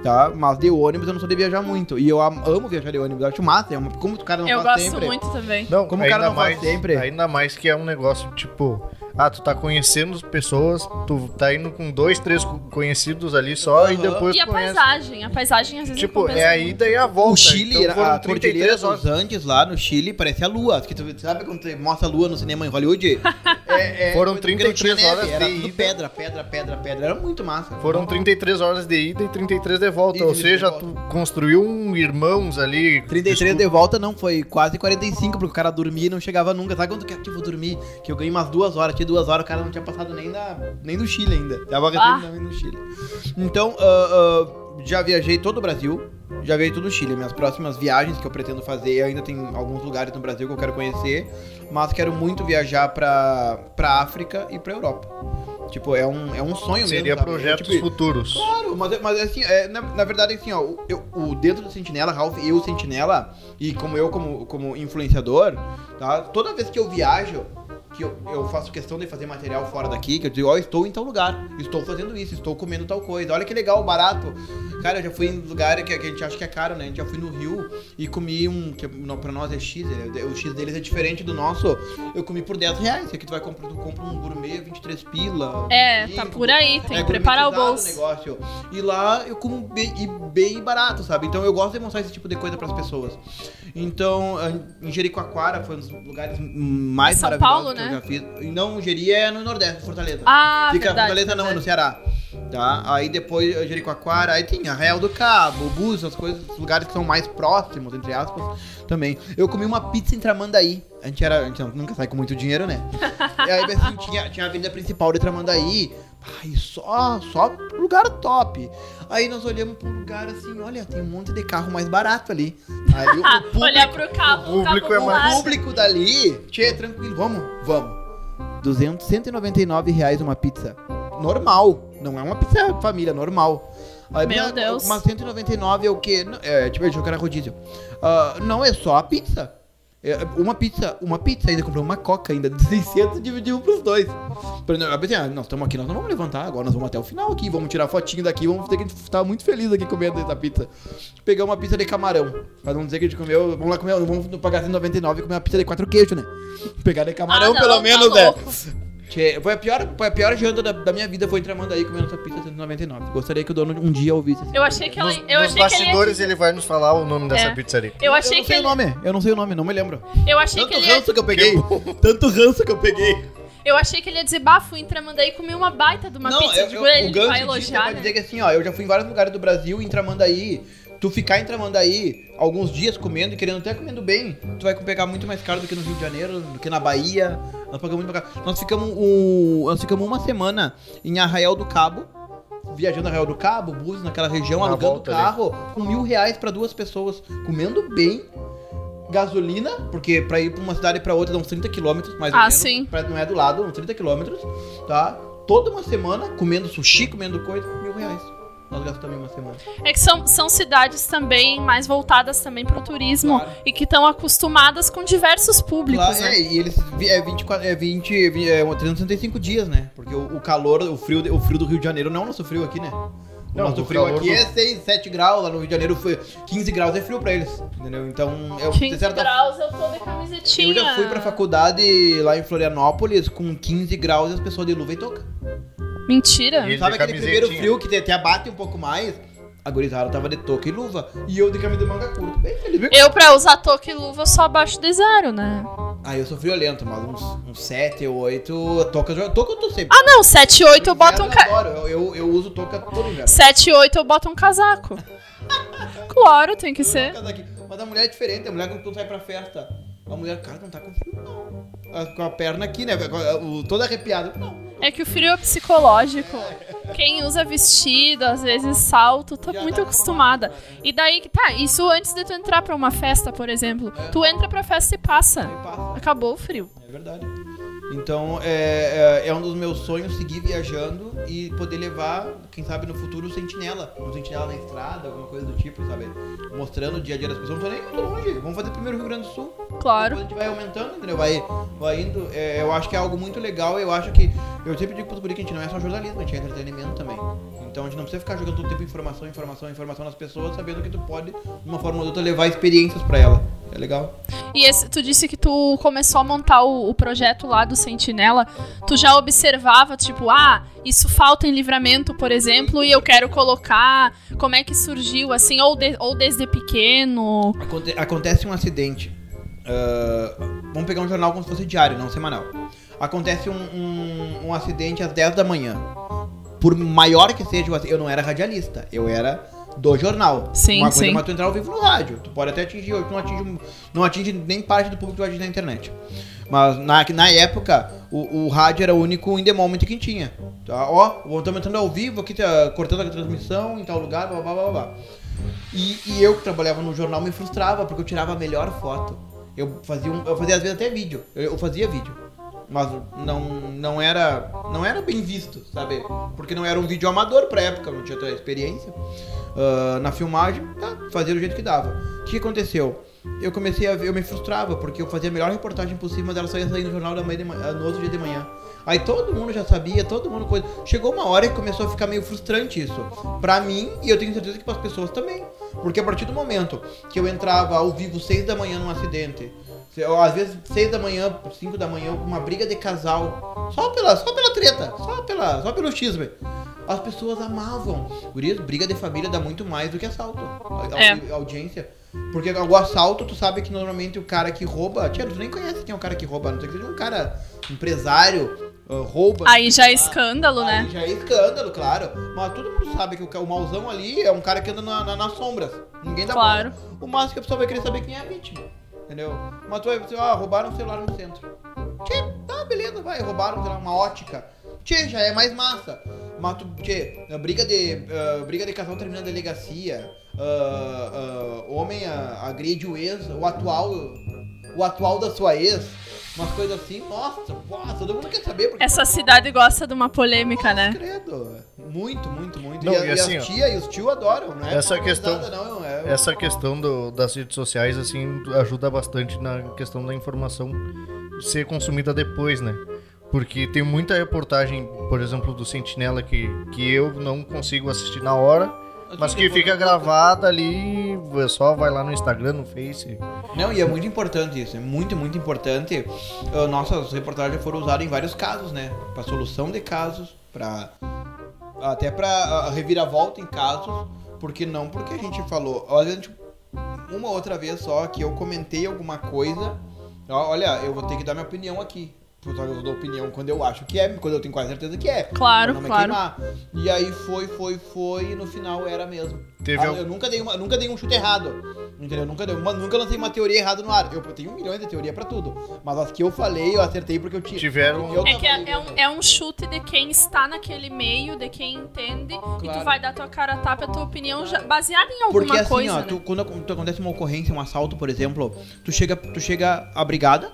Tá? Mas de ônibus eu não sou de viajar muito. E eu am- amo viajar de ônibus. Eu acho massa. É uma, como o cara não Eu faz gosto sempre. muito também. Não, Como o ainda cara não faz mais, sempre. Ainda mais que é um negócio, tipo, Ah, tu tá conhecendo pessoas, tu tá indo com dois, três co- conhecidos ali só e Aham. depois E a conhece. paisagem? A paisagem às vezes Tipo, é a ida e a volta. O Chile, então a Cordilheira 33 horas. dos Andes lá no Chile parece a lua. Que tu sabe quando você mostra a lua no cinema em Hollywood? É, é, Foram porque não 33 tinha horas Era de tudo ida. pedra, pedra, pedra, pedra. Era muito massa. Foram 33 horas de ida e 33 de volta. E Ou 33 de seja, volta. tu construiu um irmãos ali. 33 de volta não, foi quase 45, porque o cara dormia e não chegava nunca. Sabe quando que eu vou dormir? Que eu ganhei umas duas horas, tinha duas horas, o cara não tinha passado nem, da, nem do Chile ainda. Tava Ah. no Chile. Então, ah, ah, já viajei todo o Brasil, já viajei todo o Chile. Minhas próximas viagens que eu pretendo fazer, ainda tem alguns lugares no Brasil que eu quero conhecer, mas quero muito viajar pra, pra África e pra Europa. Tipo, é um, é um sonho Seria mesmo. sabe? projetos Tipo, futuros. Claro, mas, mas assim, é, na, na verdade, assim, ó, o- eu, o dentro do Sentinela, Ralph, eu, Sentinela, e como eu, como, como influenciador, tá? Toda vez que eu viajo, que eu, eu faço questão de fazer material fora daqui, que eu digo, ó, estou em tal lugar, estou fazendo isso, estou comendo tal coisa, olha que legal, barato. Cara, eu já fui em lugar que, que a gente acha que é caro, né? A gente já fui no Rio e comi um, que não, pra nós é X, né? o X deles é diferente do nosso. Eu comi por 10 reais, aqui tu vai comprar, tu compra um gourmet, 23 pila. É, tá por aí, tem é que preparar o bolso. negócio. E lá eu como bem, e bem barato, sabe? Então eu gosto de mostrar esse tipo de coisa pras pessoas. Então, em Jericoacoara foi um dos lugares mais São maravilhosos Paulo, que né? eu já fiz. Não, Jeri é no Nordeste, Fortaleza. Ah, Fica verdade, Fortaleza não, é no verdade. Ceará. Tá? Aí depois Jericoacoara, aí tem Arraial do Cabo, Búzios, as coisas, os lugares que são mais próximos, entre aspas, também. Eu comi uma pizza em Tramandaí. A gente era, a gente nunca sai com muito dinheiro, né? e aí assim, tinha, tinha a avenida principal de Tramandaí. Ai, só, só lugar top. Aí nós olhamos pro lugar assim, olha, tem um monte de carro mais barato ali. Aí o, o público, Olhar pro carro, o público é o mais- público dali, tchê, tranquilo, vamos, vamos. 200, 199 reais uma pizza. Normal. Não é uma pizza família, normal. Aí, Meu mas- Deus. Mas 199 é o quê? É, tipo, eu achei que era rodízio. Ah, não, é só a pizza. É, uma pizza, uma pizza ainda, comprou uma coca ainda de 600 e pros dois. Eu pensei, ah, nós estamos aqui, nós não vamos levantar, agora nós vamos até o final aqui, vamos tirar fotinho daqui, vamos ter que estar muito feliz aqui comendo essa pizza. Pegar uma pizza de camarão, pra não dizer que a gente comeu, vamos lá comer, vamos pagar 199 e comer uma pizza de quatro queijos, né? Pegar de camarão Ah, não, pelo tá menos, né? Louco. Tchê, Foi a pior, foi a pior janta da, da minha vida, foi em Tramandaí comendo essa pizza 199. Gostaria que o dono um dia ouvisse. esse Eu achei que ela. Nos, Eu nos achei que ele ia bastidores ele vai nos falar o nome dessa É. pizzaria. Eu achei não que sei ele. o nome, eu não sei o nome, não me lembro. Eu achei Tanto que ele ia. ranço que eu peguei, tanto ranço que eu peguei. Eu achei que ele ia dizer, bah, fui em Tramandaí e comi uma baita de uma não, pizza. eu, Digo, eu, ele o gancho vai é elogiar, né? dizer que assim, ó, eu já fui em vários lugares do Brasil, em Tramandaí, tu ficar em Tramandaí alguns dias comendo e querendo até comendo bem, tu vai pegar muito mais caro do que no Rio de Janeiro, do que na Bahia. Nós pagamos muito mais caro. Nós ficamos, um, nós ficamos uma semana em Arraial do Cabo, viajando Arraial do Cabo, Búzios, naquela região, Na alugando volta ali. carro, com mil reais pra duas pessoas, comendo bem. Gasolina, porque pra ir pra uma cidade e pra outra dá uns 30 quilômetros, mais ou Ah, menos. sim. Pra- não é do lado, uns 30 quilômetros, tá? Toda uma semana, comendo sushi, comendo coisa, mil reais. Nós gastamos em uma semana. É que são, são cidades também mais voltadas também pro turismo Claro. e que estão acostumadas com diversos públicos, Lá, né? é, e eles é 24, é 20, vi- é 365 dias, né? Porque o, o calor, o frio, o frio do Rio de Janeiro não é o nosso frio aqui, né? O Não, nosso o frio aqui do- é 6, 7 graus, lá no Rio de Janeiro foi 15 graus é frio pra eles, entendeu? Então, eu, 15 de certa graus, eu tô de camisetinha. Eu já fui pra faculdade lá em Florianópolis com 15 graus e as pessoas de luva e touca. Mentira. E- Sabe aquele primeiro frio que te, te abate um pouco mais? A gurizada tava de touca e luva. E eu de camisa de manga curta. Bem feliz. bem- Eu, pra usar toque e luva, eu só abaixo de zero, né? Ah, eu sou friolento, mas uns, uns 7 ou 8. Touca, eu já- touca eu tô sempre. Ah, não, 7 e 8 eu boto um... inverno Ca... Eu, adoro, eu, eu, eu uso touca todo inverno. 7 e 8 eu boto um casaco. claro, tem que ser. Touca daqui. Mas a mulher é diferente, a mulher quando tu sai pra festa. A mulher, cara, não tá com frio, não. Ah, Com a perna aqui, né? a- o- Toda arrepiada. Não. É que o frio é psicológico. Quem usa vestido, às vezes salto, tá Já muito tá acostumada. E daí, que tá, isso antes de tu entrar pra uma festa, por exemplo. Tu entra pra festa e passa. Passa. Acabou o frio. É verdade. Então é, é, é um dos meus sonhos seguir viajando e poder levar, quem sabe no futuro, o sentinela. Um sentinela na estrada, alguma coisa do tipo, sabe? Mostrando o dia a dia das pessoas. Não tô nem muito longe. Vamos fazer primeiro o Rio Grande do Sul. Claro. Depois a gente vai aumentando, entendeu? Vai, vai indo. É, eu acho que é algo muito legal. Eu acho que. Eu sempre digo pros guri que a gente não é só jornalismo, a gente é entretenimento também. Então a gente não precisa ficar jogando todo tempo informação, informação, informação nas pessoas, sabendo que tu pode, de uma forma ou de outra, levar experiências pra ela. É legal. E esse, tu disse que tu começou a montar o, o projeto lá do Sentinela. Tu já observava, tipo, ah, isso falta em livramento, por exemplo, e eu quero colocar. Como é que surgiu, assim, ou, de- ou desde pequeno? Aconte- acontece um acidente. ah, vamos pegar um jornal como se fosse diário, não semanal. Acontece um, um- um acidente às 10 da manhã. Por maior que seja eu não era radialista, eu era do jornal. Sim, Uma coisa sim. é tu entrar ao vivo no rádio. Tu pode até atingir, hoje não atinge, não atinge nem parte do público que atinge na internet. Mas na, na época, o, o rádio era o único in the moment que tinha. Tá? Ó, estamos entrando ao vivo aqui, tá, cortando a transmissão em tal lugar, blá blá blá blá. blá. E, e eu que trabalhava no jornal me frustrava porque eu tirava a melhor foto. Eu fazia, um, eu fazia às vezes até vídeo. Eu, eu fazia vídeo. Mas não, não era não era bem visto, sabe? Porque não era um vídeo amador pra época, não tinha tanta experiência. Ah, na filmagem, tá, fazia do jeito que dava. O que aconteceu? Eu comecei a ver, eu me frustrava, porque eu fazia a melhor reportagem possível, mas ela só ia sair no jornal da manhã, no outro dia de manhã. Aí todo mundo já sabia, todo mundo coisa. Chegou uma hora que começou a ficar meio frustrante isso. Pra mim, e eu tenho certeza que para as pessoas também. Porque a partir do momento que eu entrava ao vivo seis da manhã num acidente, às vezes seis da manhã, cinco da manhã, uma briga de casal, só pela, só pela treta, só, pela, só pelo xisme. As pessoas amavam. Gurias, briga de família dá muito mais do que assalto. A, É. audiência. Porque o assalto, tu sabe que normalmente o cara que rouba. Tia, tu nem conhece quem é o cara que rouba, não sei que seja um cara empresário, ah, rouba. Aí já é escândalo, Aí né? já é escândalo, claro. Mas todo mundo sabe que o, o mauzão ali é um cara que anda na- na- nas sombras. Ninguém dá Claro. bola. O máximo que a pessoa vai querer saber quem é a vítima. Entendeu? Mas tu vai dizer, ah, roubaram o celular no centro. Tchê, tá, beleza, vai. Roubaram, sei lá, uma ótica. Tchê, já é mais massa. Mas tu, tchê, a briga de, ah, briga de casal termina na delegacia. ah, ah, homem ah, agride o ex, o atual, o atual da sua ex. Umas coisas assim, nossa, nossa, todo mundo quer saber. Porque Essa cidade gosta de uma polêmica, né? Credo. Muito, muito, muito. Não, e, a- e assim, as tia e os tio adoram, né? essa questão- Não, é, Essa questão do- das redes sociais, assim, ajuda bastante na questão da informação ser consumida depois, né? Porque tem muita reportagem, por exemplo, do Sentinela que, que eu não consigo assistir na hora, mas que fica gravada ali, é só vai lá no Instagram, no Face. Não, e é muito importante isso. É muito, muito importante. Ah, Nossas reportagens foram usadas em vários casos, né? Pra solução de casos, pra. Até pra ah, reviravolta em casos. Porque não porque a gente falou. Às vezes, uma outra vez só que eu comentei alguma coisa. Olha, eu vou ter que dar minha opinião aqui. Eu dou opinião quando eu acho que é, quando eu tenho quase certeza que é. Claro, não claro. queimar. E aí foi, foi, foi, e no final era mesmo. Teve Ah, al- Eu nunca dei, uma, nunca dei um chute errado. Entendeu? Nunca, dei, uma, nunca lancei uma teoria errada no ar. Eu tenho milhões de teoria pra tudo. Mas as que eu falei, eu acertei porque eu tinha. Tiveram- eu É que é, é um, é um chute de quem está naquele meio, de quem entende, e tu Claro. vai dar tua cara a tapa, a tua opinião já- baseada em alguma Porque assim, coisa. ó, né? tu- quando, tu acontece uma ocorrência, um assalto, por exemplo, tu chega, tu chega à brigada,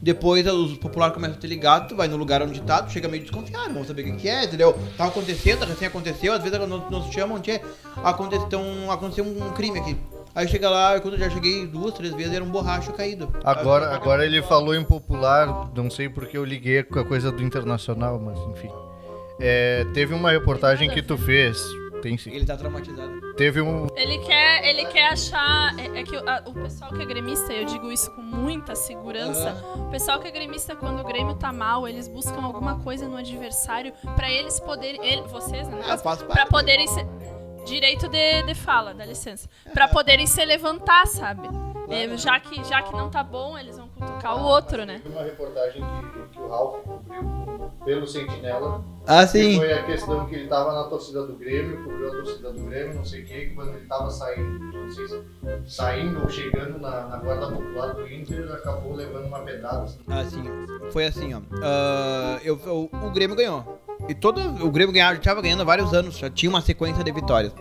depois os populares começam a te ligar, tu vai no lugar onde tá, tu chega meio desconfiado, vamos saber o que, é, entendeu? Tá acontecendo, recém aconteceu, às vezes nos, nos chamam, tchê, aconteceu, então, aconteceu um crime aqui. Aí chega lá, quando eu já cheguei duas, três vezes, era um borracho caído. Agora, agora ele falou em popular, não sei porque eu liguei com a coisa do internacional, mas enfim. É, teve uma reportagem que tu fez, tem sim. Ele tá traumatizado. Teve um, Ele quer, ele quer achar. É, é que o, a- o pessoal que é gremista, eu digo isso com muita segurança. O pessoal que é gremista, quando o Grêmio tá mal, eles buscam alguma coisa no adversário pra eles poderem. ele- vocês, né? Ah, faz pra parte. poderem ser. Direito de, de fala, dá licença. Pra poderem se levantar, sabe? É, já, que, já que não tá bom, eles vão cutucar o outro, né? Teve uma reportagem que, que o Ralf cobriu pelo Sentinela. Ah, Que sim. foi a questão que ele tava na torcida do Grêmio, cobriu a torcida do Grêmio, não sei o que, quando ele tava saindo, não sei se saindo ou chegando na, na guarda popular do Inter, acabou levando uma pedrada. assim. Assim, foi assim, ó. Ah, eu, eu- o Grêmio ganhou. E todo o Grêmio ganhava, já tava ganhando há vários anos, já tinha uma sequência de vitórias.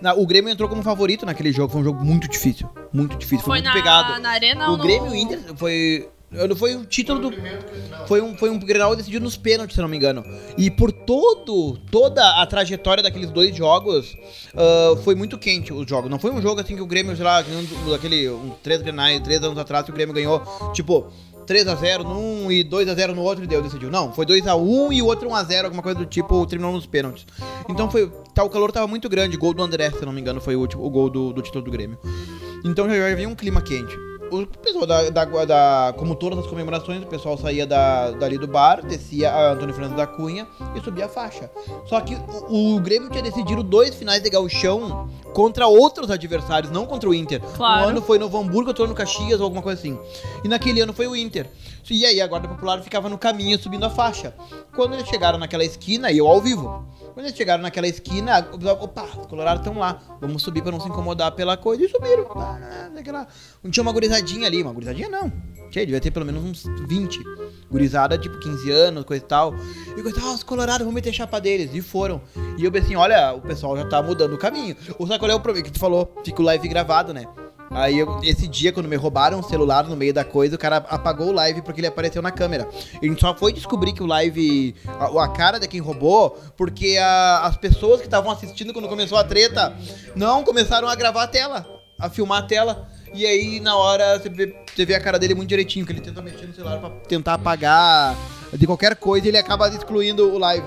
Na- o Grêmio entrou como favorito naquele jogo, foi um jogo muito difícil, muito difícil, foi, Foi muito na, pegado. na arena O no... Grêmio e o Inter foi não foi o título do foi um foi um Grenal decidido nos pênaltis, se não me engano. E por todo toda a trajetória daqueles dois jogos, ah, foi muito quente o jogo. Não foi um jogo assim que o Grêmio, sei lá, aquele um, três Grenais, três anos atrás que o Grêmio ganhou, tipo 3x0 num e 2x0 no outro e deu, decidiu. Não, foi 2x1 e o outro 1x0, alguma coisa do tipo, terminou nos pênaltis. Então foi. Tá, o calor tava muito grande. Gol do André, se não me engano, foi o, último, o gol do, do título do Grêmio. Então já, já vinha um clima quente. O pessoal da, da, da- Como todas as comemorações, o pessoal saía da, dali do bar, descia a Antônio Fernando da Cunha e subia a faixa. Só que o, o Grêmio tinha decidido dois finais de gauchão contra outros adversários, não contra o Inter. Claro. Um ano foi Novo Hamburgo, outro ano Caxias ou alguma coisa assim. E naquele ano foi o Inter. E aí a Guarda Popular ficava no caminho subindo a faixa. Quando eles chegaram naquela esquina, e eu ao vivo. Quando eles chegaram naquela esquina, opa, os colorados estão lá. Vamos subir pra não se incomodar pela coisa. E subiram. Daquela- Tinha uma gurizadinha ali, uma gurizadinha não. Tinha, devia ter pelo menos uns 20. Gurizada, tipo, 15 anos, coisa e tal. E coisa, ah, os colorados, vamos meter chapa deles. E foram. E eu pensei, olha, o pessoal já tá mudando o caminho. O sabe qual é o problema que tu falou? Fica o live gravado, né? Aí eu- esse dia, quando me roubaram o celular no meio da coisa, o cara apagou o live porque ele apareceu na câmera. A gente só foi descobrir que o live, a, a cara de quem roubou, porque a- as pessoas que estavam assistindo quando começou a treta, não começaram a gravar a tela, a filmar a tela. E aí, na hora, você vê, você vê a cara dele muito direitinho, que ele tenta mexer no celular pra tentar apagar de qualquer coisa e ele acaba excluindo o live.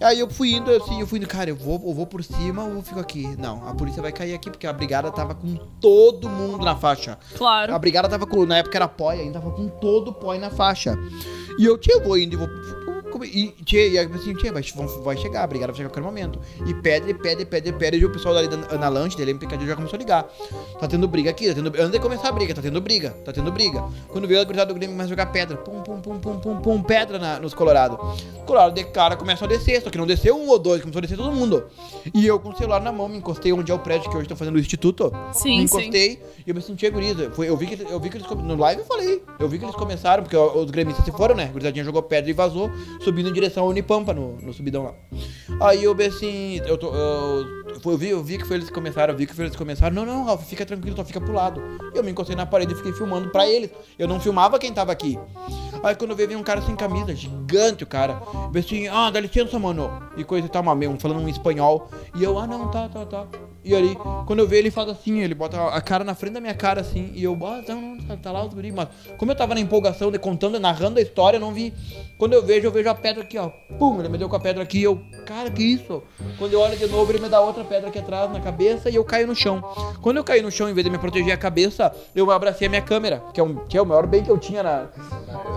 Aí eu fui indo, assim, eu fui indo, cara, eu vou, eu vou por cima ou fico aqui? Não, a polícia vai cair aqui porque a brigada tava com todo mundo na faixa. Claro. A brigada tava com, na época era POI, ainda tava com todo o POI na faixa. E eu, tia, eu vou indo e vou. E, tia, e aí, assim, tia, vai, vai chegar, a brigada vai chegar a qualquer momento. E pede, pede, pede, pede. E o pessoal dali da, na lanche dele, MPKD, já começou a ligar. Tá tendo briga aqui, tá tendo Antes de começar a briga, tá tendo briga, tá tendo briga. Quando veio a gurizada do Grêmio, começa a jogar pedra. Pum, pum, pum, pum, pum, pum, pedra na- nos Colorado. Colorado de cara começa a descer, só que não desceu um ou dois, começou a descer todo mundo. E eu com o celular na mão, me encostei onde é o prédio que hoje tô fazendo o instituto. Sim, me sim. encostei e eu me senti gurisa. Foi, eu, vi que, eu vi que eles. No live eu falei. Eu vi que eles começaram, porque os gremistas se foram, né? A gurizadinha jogou pedra e vazou, subindo em direção ao Unipampa no, no subidão lá. Aí eu vi assim. Eu, tô, eu, eu, vi, eu vi que foi eles que começaram, eu vi que foi eles que começaram. Não, não, Ralf, fica tranquilo, só fica pro lado. Eu me encostei na parede e fiquei filmando pra eles. Eu não filmava quem tava aqui. Aí quando eu vi, veio um cara sem camisa, gigante o cara. Eu vi assim, ah, dá licença, mano. E coisa e tal, um, falando um espanhol. E eu, ah, não, tá, tá, tá. E ali, quando eu vejo ele faz assim, ele bota a cara na frente da minha cara assim, e eu, ah, não, tá, tá lá os guri, mas como eu tava na empolgação de contando, narrando a história, eu não vi. Quando eu vejo, eu vejo a pedra aqui, ó. Pum, ele me deu com a pedra aqui, eu, cara, que isso? Quando eu olho de novo, ele me dá outra pedra aqui atrás na cabeça e eu caio no chão. Quando eu caí no chão, em vez de me proteger a cabeça, eu abracei a minha câmera, que é, um, que é o maior bem que eu tinha na,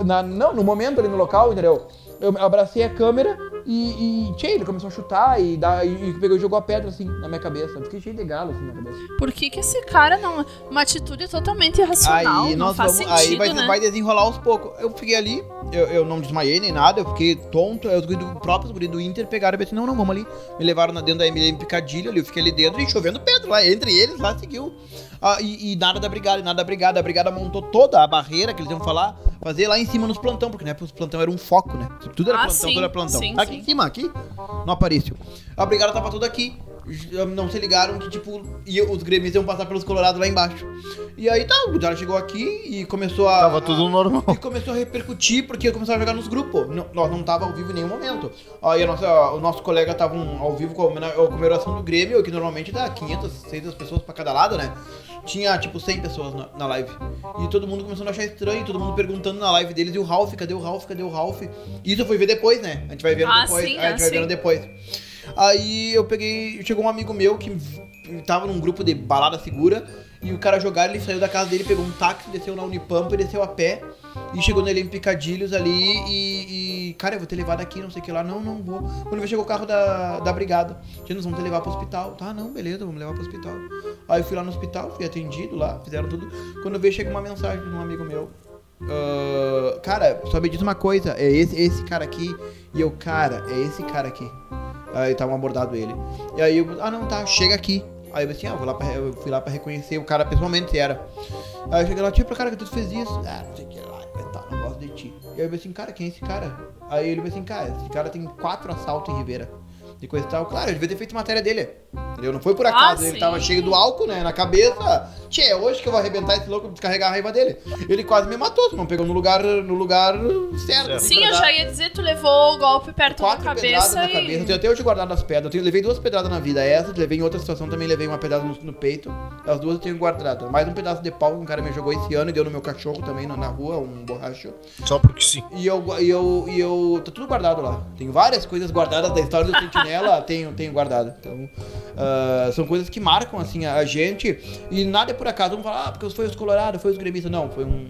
na. Não, no momento ali no local, entendeu? Eu abracei a câmera e, e tchê, ele começou a chutar e, dá, e, e pegou e jogou a pedra assim na minha cabeça. Eu fiquei cheio de galo assim na cabeça. Por que, que esse cara não. Uma atitude totalmente irracional. Aí não nós faz vamos, sentido, aí vai, né? vai desenrolar aos poucos. Eu fiquei ali, eu, eu não desmaiei nem nada, eu fiquei tonto. Aí os do, próprios guri do Inter pegaram e pensaram, não, não, vamos ali. Me levaram na, dentro da MLM Picadilha ali, eu fiquei ali dentro e chovendo pedra lá, entre eles lá seguiu. Ah, e, e nada da brigada, nada da brigada. A brigada montou toda a barreira que eles iam falar, fazer lá em cima nos plantão, porque na época os plantão era um foco, né? Tudo era Ah, plantão, sim, tudo era plantão. sim, aqui em cima, aqui, no Aparício. A brigada tava toda aqui. Não se ligaram que, tipo, ia, os gremistas iam passar pelos colorados lá embaixo. E aí tá, o cara chegou aqui e começou a. Tava tudo normal. E começou a repercutir porque eu começava a jogar nos grupos. Não- nós não tava ao vivo em nenhum momento. Aí a nossa, o nosso colega tava um- ao vivo com a a comemoração do Grêmio, que normalmente dá 500, 600 pessoas pra cada lado, né? Tinha tipo 100 pessoas na, na live. E todo mundo começou a achar estranho, todo mundo perguntando na live deles: e o Ralph? Cadê o Ralph? Cadê o Ralph? E isso eu fui ver depois, né? A gente vai vendo Ah, depois. sim, a gente ah, vai sim. vendo depois. Aí eu peguei. Chegou um amigo meu que tava num grupo de balada segura. E o cara jogaram, ele saiu da casa dele, pegou um táxi, desceu na Unipampa desceu a pé. E chegou nele em Picadilhos ali e, e, Cara, eu vou te levar daqui, não sei o que lá. Não, não vou. Quando chegou o carro da, da brigada. Tia, nós vamos te levar pro hospital. Tá, não, beleza, vamos levar pro hospital. Aí eu fui lá no hospital, fui atendido lá, fizeram tudo. Quando veio, chega uma mensagem de um amigo meu. Ah, cara, só me diz uma coisa, é esse, esse cara aqui. E eu, cara, é esse cara aqui. Aí tava abordado ele. E aí eu, ah não, tá, chega aqui. Aí eu assim, ah, vou lá pra, eu fui lá pra reconhecer o cara pessoalmente, era. Aí eu cheguei lá, tipo, cara, que tu fez isso? Ah, não sei o que lá, tal, não gosto de ti. E aí eu assim, cara, quem é esse cara? Aí ele assim, cara, esse cara tem quatro assaltos em Ribeira. De coisa e tal. Claro, eu devia ter feito matéria dele. Entendeu? Não foi por acaso. Ah, ele sim. tava cheio do álcool, né? Na cabeça. Tchê, é hoje que eu vou arrebentar esse louco e descarregar a raiva dele. Ele quase me matou, se não pegou no lugar, no lugar certo. assim, Sim, pra eu dar. já ia dizer, tu levou o golpe perto Quatro da pedradas cabeça na cabeça. Eu e. tenho até hoje guardado as pedras. Eu tenho- levei duas pedradas na vida. Essa, levei em outra situação também, levei uma pedrada no, no peito. As duas eu tenho guardado. Mais um pedaço de pau que um cara me jogou esse ano e deu no meu cachorro também, na, na rua, um borracho. Só porque sim. E eu, e eu, e eu. Tá tudo guardado lá. Tenho várias coisas guardadas da história do Sentinela, tenho, tenho guardado. Então. Ah, são coisas que marcam, assim, a gente. E nada é por acaso. Vamos falar, ah, porque foi os colorados, foi os gremistas. Não, foi um-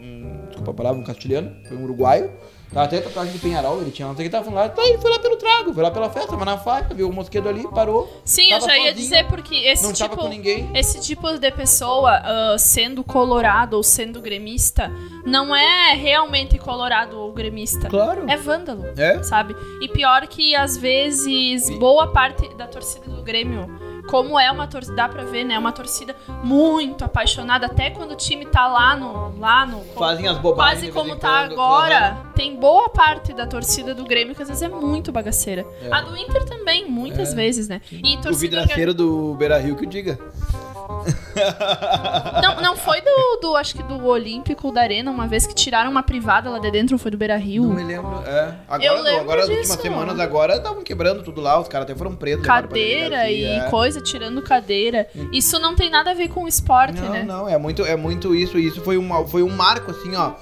um- Desculpa a palavra, um castilhano. Foi um uruguaio. Tá até a tatuagem do Penharol, ele tinha não sei o que tava falando lá. Tá, ele foi lá pelo trago, foi lá pela festa, mas na faca, viu o mosquedo ali, parou. Sim, eu Tava já ia sozinho, dizer porque esse não tipo. tava com ninguém. Esse tipo de pessoa, ah, sendo colorado ou sendo gremista, não é realmente colorado ou gremista. Claro. É vândalo, É? sabe? E pior que, às vezes, boa parte da torcida do Grêmio, como é uma torcida, dá pra ver, né? É uma torcida muito apaixonada, até quando o time tá lá no. Lá no Fazem as bobagens. Quase como tá quando, agora, tem boa parte da torcida do Grêmio que às vezes é muito bagaceira. É. A do Inter também, muitas É. vezes, né? E O torcida vidraceiro do Beira Rio que o diga. Não, não foi do, do, acho que do Olímpico da Arena, uma vez que tiraram uma privada lá de dentro, foi do Beira Rio. Não me lembro. É. Agora, Eu lembro agora as disso. últimas semanas agora estavam quebrando tudo lá, os caras até foram presos. Cadeira e é. coisa, tirando cadeira. Isso não tem nada a ver com o esporte, Não, né? não, é muito, é muito isso. e Isso foi, uma, foi um marco, assim, ó.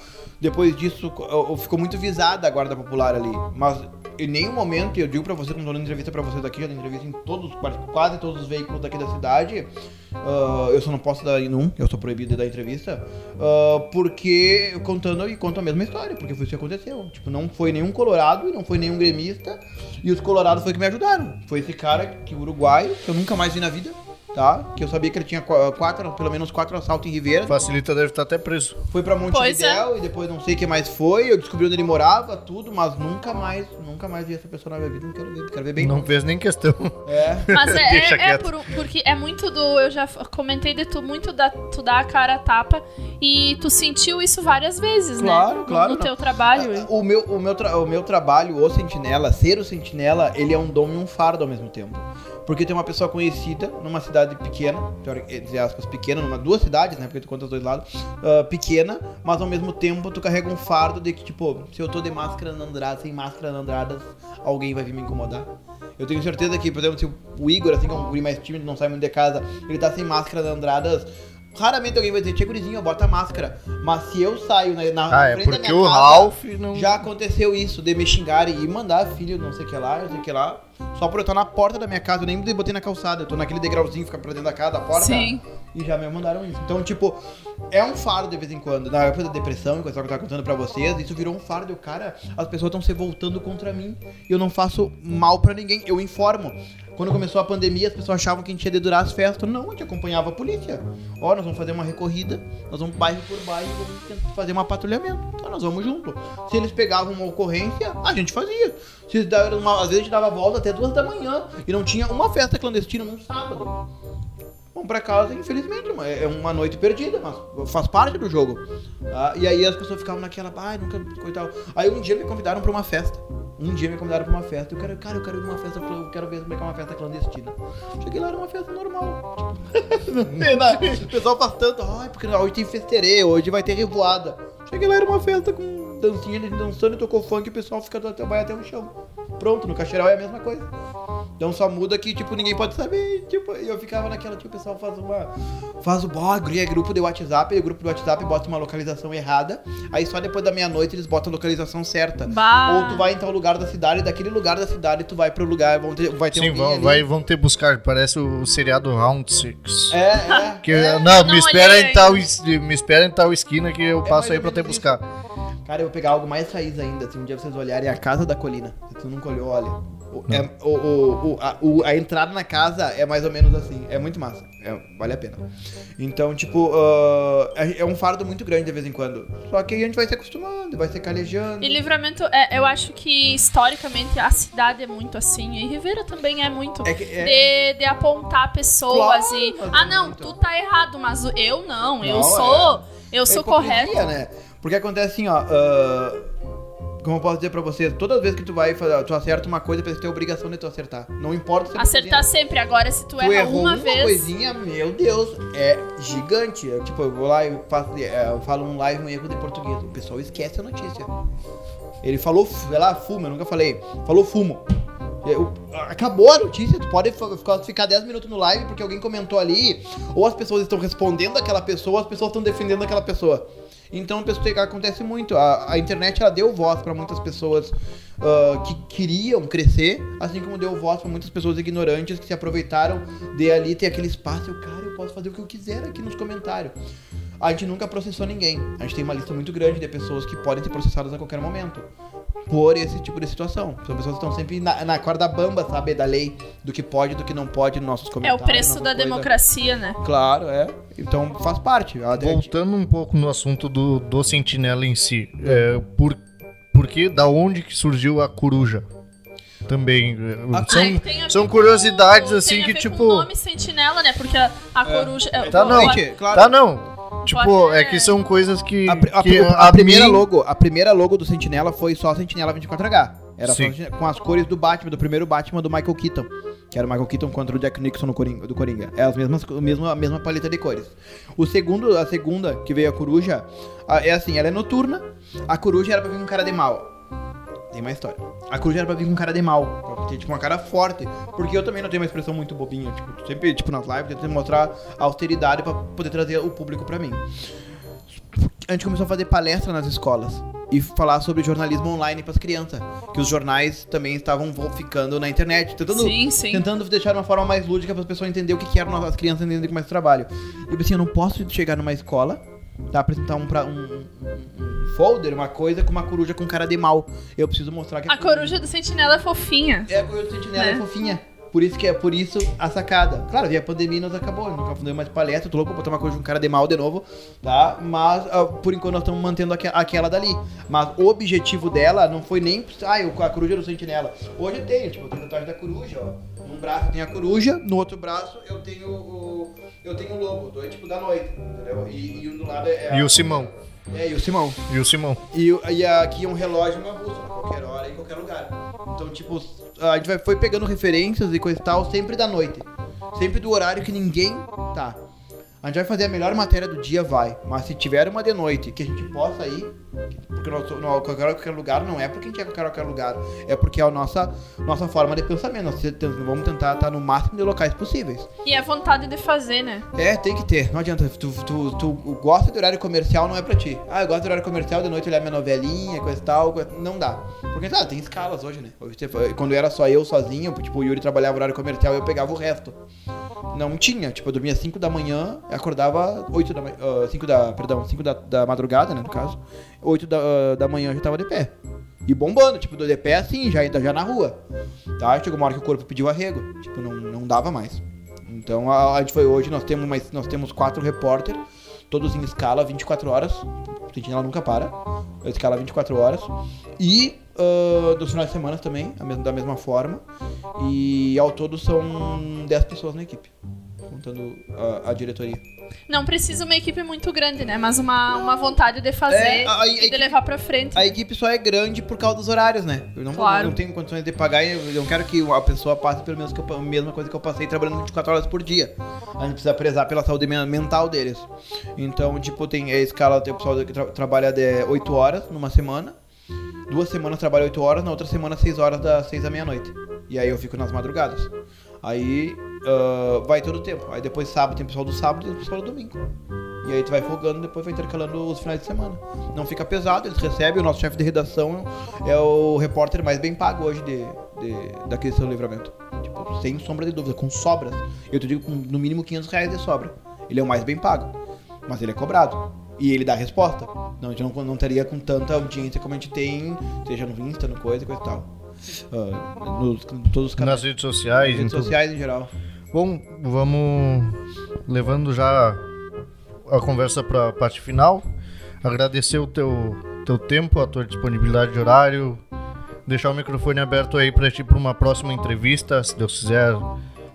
Depois disso, ficou muito visada a guarda popular ali. Mas em nenhum momento, e eu digo pra você, quando tô dando entrevista pra vocês aqui, já dei entrevista em todos, quase todos os veículos daqui da cidade. Ah, eu só não posso dar em um, eu sou proibido de dar entrevista. ah, porque contando e conto a mesma história, porque foi isso que aconteceu. Tipo, não foi nenhum colorado e não foi nenhum gremista. E os colorados foi que me ajudaram. Foi esse cara, que uruguaio, que eu nunca mais vi na vida. Tá? Que eu sabia que ele tinha qu- quatro, pelo menos quatro assaltos em Ribeira. Facilita deve estar até preso. Foi pra Pois é. Montevidéu e depois não sei o que mais foi. Eu descobri onde ele morava, tudo, mas nunca mais, nunca mais vi essa pessoa na minha vida. Não quero ver, quero ver bem. Não fez nem questão. É. Mas é, Deixa é, é por porque é muito do. Eu já comentei de tu, muito da tu dar a cara a tapa e tu sentiu isso várias vezes, Claro, né? claro, No não. teu trabalho. O meu, o, meu tra- o meu trabalho, o sentinela, ser o sentinela, ele é um dom e um fardo ao mesmo tempo. Porque tem uma pessoa conhecida numa cidade pequena, teori- entre aspas, pequena, numa duas cidades, né? Porque tu conta os dois lados, ah, pequena, mas ao mesmo tempo tu carrega um fardo de que, tipo, se eu tô de máscara na Andrada, sem máscara na Andradas, alguém vai vir me incomodar. Eu tenho certeza que, por exemplo, se o Igor, assim, que é um guri mais tímido, não sai muito de casa, ele tá sem máscara na Andradas, raramente alguém vai dizer, tia gurizinho, bota a máscara. Mas se eu saio na, na Ah, é frente da porque minha o casa, Ralph não. já aconteceu isso, de me xingarem e mandar filho, não sei o que lá, não sei o que lá. Só por eu estar na porta da minha casa, eu nem botei na calçada. Eu tô naquele degrauzinho fica pra dentro da casa, da porta. Sim. E já me mandaram isso. Então, tipo, é um fardo de vez em quando. Na época da depressão, que eu tava contando pra vocês, isso virou um fardo. Cara, as pessoas estão se voltando contra mim. E eu não faço mal pra ninguém. Eu informo. Quando começou a pandemia, as pessoas achavam que a gente ia dedurar as festas. Não, a gente acompanhava a polícia. Ó, nós vamos fazer uma recorrida, nós vamos bairro por bairro, vamos fazer um patrulhamento. Então nós vamos junto. Se eles pegavam uma ocorrência, a gente fazia. Se uma- às vezes a gente dava volta até duas da manhã e não tinha uma festa clandestina num sábado. Vamos pra casa, infelizmente, é uma noite perdida, mas faz parte do jogo. tá? E aí as pessoas ficavam naquela, ai, nunca, coitado. Aí um dia me convidaram pra uma festa. Um dia me convidaram pra uma festa. Eu quero, cara, eu quero ir numa festa, eu quero ver como é que é uma festa clandestina. Cheguei lá, era uma festa normal. Nada. o pessoal faz tanto, ai, porque hoje tem festerê, hoje vai ter revoada. Cheguei lá, era uma festa com dancinha, ele dançando e tocou funk e o pessoal fica até, vai até o chão. Pronto, no Caxeral é a mesma coisa. Então só muda que, tipo, ninguém pode saber. Tipo, eu ficava naquela, tipo, o pessoal faz uma. Faz o blog, é grupo de WhatsApp, e o grupo do WhatsApp bota uma localização errada. Aí só depois da meia-noite eles botam a localização certa. Bah. Ou tu vai em tal lugar da cidade, daquele lugar da cidade tu vai pro lugar, vão ter, vai ter Sim, ali. vai, vão ter buscar. Parece o seriado Round Six. É, é. Que, é. não, não me espera, olhei em tal, me espera em tal esquina que eu É passo mais aí pra te menos buscar. Cara, eu vou pegar algo mais raiz ainda. Se um dia vocês olharem a casa da colina, se tu nunca olhou, olha. O, é- o- o- o- a, o- a entrada na casa é mais ou menos assim. É muito massa. É, vale a pena. Então, tipo, ah, é é um fardo muito grande de vez em quando. Só que a gente vai se acostumando, vai se calejando. E Livramento, é, eu acho que historicamente a cidade é muito assim. E Rivera também é muito. É que- é- De, de apontar pessoas Claro, e. Ah, é não, muito. tu tá errado, mas eu não. eu Não, sou. Eu É sou hipocrisia, correto. né? Porque acontece assim, ó. ah, como eu posso dizer pra vocês, todas as vezes que tu vai fazer, tu acerta uma coisa, tu tem a obrigação de tu acertar. Não importa se é Acertar sempre. Agora, se tu, Tu erra errou uma, uma, vez. coisinha, meu Deus, é gigante. Tipo, eu vou lá e faço, é, eu falo um live um erro de português. O pessoal esquece a notícia. Ele falou, sei lá, fumo, eu nunca falei. Falou fumo. Eu- acabou a notícia, tu pode ficar 10 minutos no live porque alguém comentou ali, ou as pessoas estão respondendo aquela pessoa, ou as pessoas estão defendendo aquela pessoa. Então, acontece muito. A, a internet ela deu voz para muitas pessoas ah, que queriam crescer, assim como deu voz para muitas pessoas ignorantes que se aproveitaram de ali ter aquele espaço. Eu, cara, eu posso fazer o que eu quiser aqui nos comentários. A gente nunca processou ninguém. A gente tem uma lista muito grande de pessoas que podem ser processadas a qualquer momento por esse tipo de situação. São pessoas que estão sempre na, na corda bamba, sabe, da lei, do que pode e do que não pode nos nossos É o comentários. preço da coisa. democracia, né? Claro, é. Então faz parte. A- Voltando um pouco no assunto do, do Sentinela em si, é, por, por que, da onde que surgiu a coruja? Também. é, são, Ah, que são com- curiosidades tem assim a que, ver tipo. Com o nome sentinela, né? Porque a, a coruja. é, Tá, não. Claro. Tá, não. Tipo, Pode- é que são coisas que. A, a que a a primeira mim- logo, a primeira logo do Sentinela foi só Sentinela 24H. Era. Sentinela- com as cores do Batman, do primeiro Batman do Michael Keaton. Que era o Michael Keaton contra o Jack Nixon no Coringa, do Coringa. É as mesmas, o mesmo, a mesma paleta de cores. O segundo, a segunda, que veio a coruja, a- é assim, ela é noturna. A coruja era pra vir com cara de mal. Tem uma história. A coruja era pra vir com cara de mal. Pra ter, tipo, uma cara forte. Porque eu também não tenho uma expressão muito bobinha. Tipo, sempre, tipo, nas lives, tento mostrar austeridade pra poder trazer o público pra mim a gente começou a fazer palestra nas escolas e falar sobre jornalismo online para as crianças, que os jornais também estavam ficando na internet, tentando Sim, sim. tentando deixar de uma forma mais lúdica para as pessoas entenderem o que, que era as crianças é esse trabalho. E eu pensei, eu não posso chegar numa escola, tá, apresentar um, pra, um, um- um folder, uma coisa com uma coruja com cara de mal. Eu preciso mostrar que A coruja do sentinela é fofinha. é a coruja do sentinela, Né? é fofinha. Por isso que é por isso a sacada. Claro, veio a pandemia nos acabou. Nunca fundei mais palestra, tô louco botar uma coisa de um cara de mal de novo, tá? Mas ah, por enquanto nós estamos mantendo aque- aquela dali. Mas o objetivo dela não foi nem. Ah, eu- a coruja do sentinela. Hoje eu tenho, tipo, eu tenho tatuagem da coruja, ó. Num braço tem a coruja, no outro braço eu tenho o. Eu tenho o lobo, dois tipo da noite, entendeu? E, e o do lado é. E o Simão. É, e o Simão. E o Simão. E, e aqui é um relógio e uma bússola, qualquer hora em qualquer lugar. Então, tipo, a gente vai, foi pegando referências e coisa e tal, sempre da noite. Sempre do horário que ninguém tá. A gente vai fazer a melhor matéria do dia, vai. Mas se tiver uma de noite que a gente possa ir, porque nós, não, qualquer, qualquer lugar não é porque a gente quer qualquer, qualquer lugar, é porque é a nossa, nossa forma de pensamento. Nós vamos tentar estar no máximo de locais possíveis. E a vontade de fazer, né? É, tem que ter. Não adianta. Tu, tu, tu gosta de horário comercial, não é pra ti. Ah, eu gosto de horário comercial, de noite olhar minha novelinha, coisa e tal. coisa- Não dá. Porque, tá, tem escalas hoje, né? Hoje, tipo, Quando era só eu sozinho, tipo, o Yuri trabalhava horário comercial eu pegava o resto. Não tinha. Tipo, eu dormia 5 da manhã, acordava 8 da manhã. 5 da. Perdão, 5 da, da madrugada, né, no caso. 8 da, ah, da manhã eu já tava de pé. E bombando, tipo, de pé assim, já, já na rua. Tá? Chegou uma hora que o corpo pediu arrego. Tipo, não, não dava mais. Então a, a gente foi hoje, nós temos, mais, nós temos quatro repórter, todos em escala 24 horas. O Sentinela nunca para. A escala 24 horas. E ah, dos finais de semana também, a mesma- da mesma forma. E ao todo são 10 pessoas na equipe. Contando a, a diretoria. Não precisa uma equipe muito grande, né? Mas uma, uma vontade de fazer É, a- a e de equipe- levar pra frente. A equipe só é grande por causa dos horários, né? Eu não, Claro. não tenho condições de pagar e eu não quero que a pessoa passe pelo menos que eu, a mesma coisa que eu passei trabalhando 24 horas por dia. A gente precisa prezar pela saúde men- mental deles. Então, tipo, tem a escala, tem o pessoal que tra trabalha de 8 horas numa semana. Duas semanas trabalha 8 horas, na outra semana 6 horas das 6 da meia-noite. E aí eu fico nas madrugadas. Aí ah, vai todo o tempo. Aí depois sábado tem pessoal do sábado e pessoal do domingo. E aí tu vai folgando, depois vai intercalando os finais de semana. Não fica pesado, eles recebem, o nosso chefe de redação é o repórter mais bem pago hoje de, de, da questão do livramento. Tipo, sem sombra de dúvida, com sobras. Eu te digo com no mínimo 500 reais de sobra. Ele é o mais bem pago. Mas ele é cobrado. E ele dá a resposta. Não, a gente não, não teria com tanta audiência como a gente tem, seja no Insta, no coisa, coisa e tal. Nos, todos os canais. Nas redes sociais, em redes tudo. sociais em geral. Bom, vamos levando já a conversa para a parte final. Agradecer o teu, teu tempo, a tua disponibilidade de horário. Deixar o microfone aberto aí para ti para uma próxima entrevista, se Deus quiser.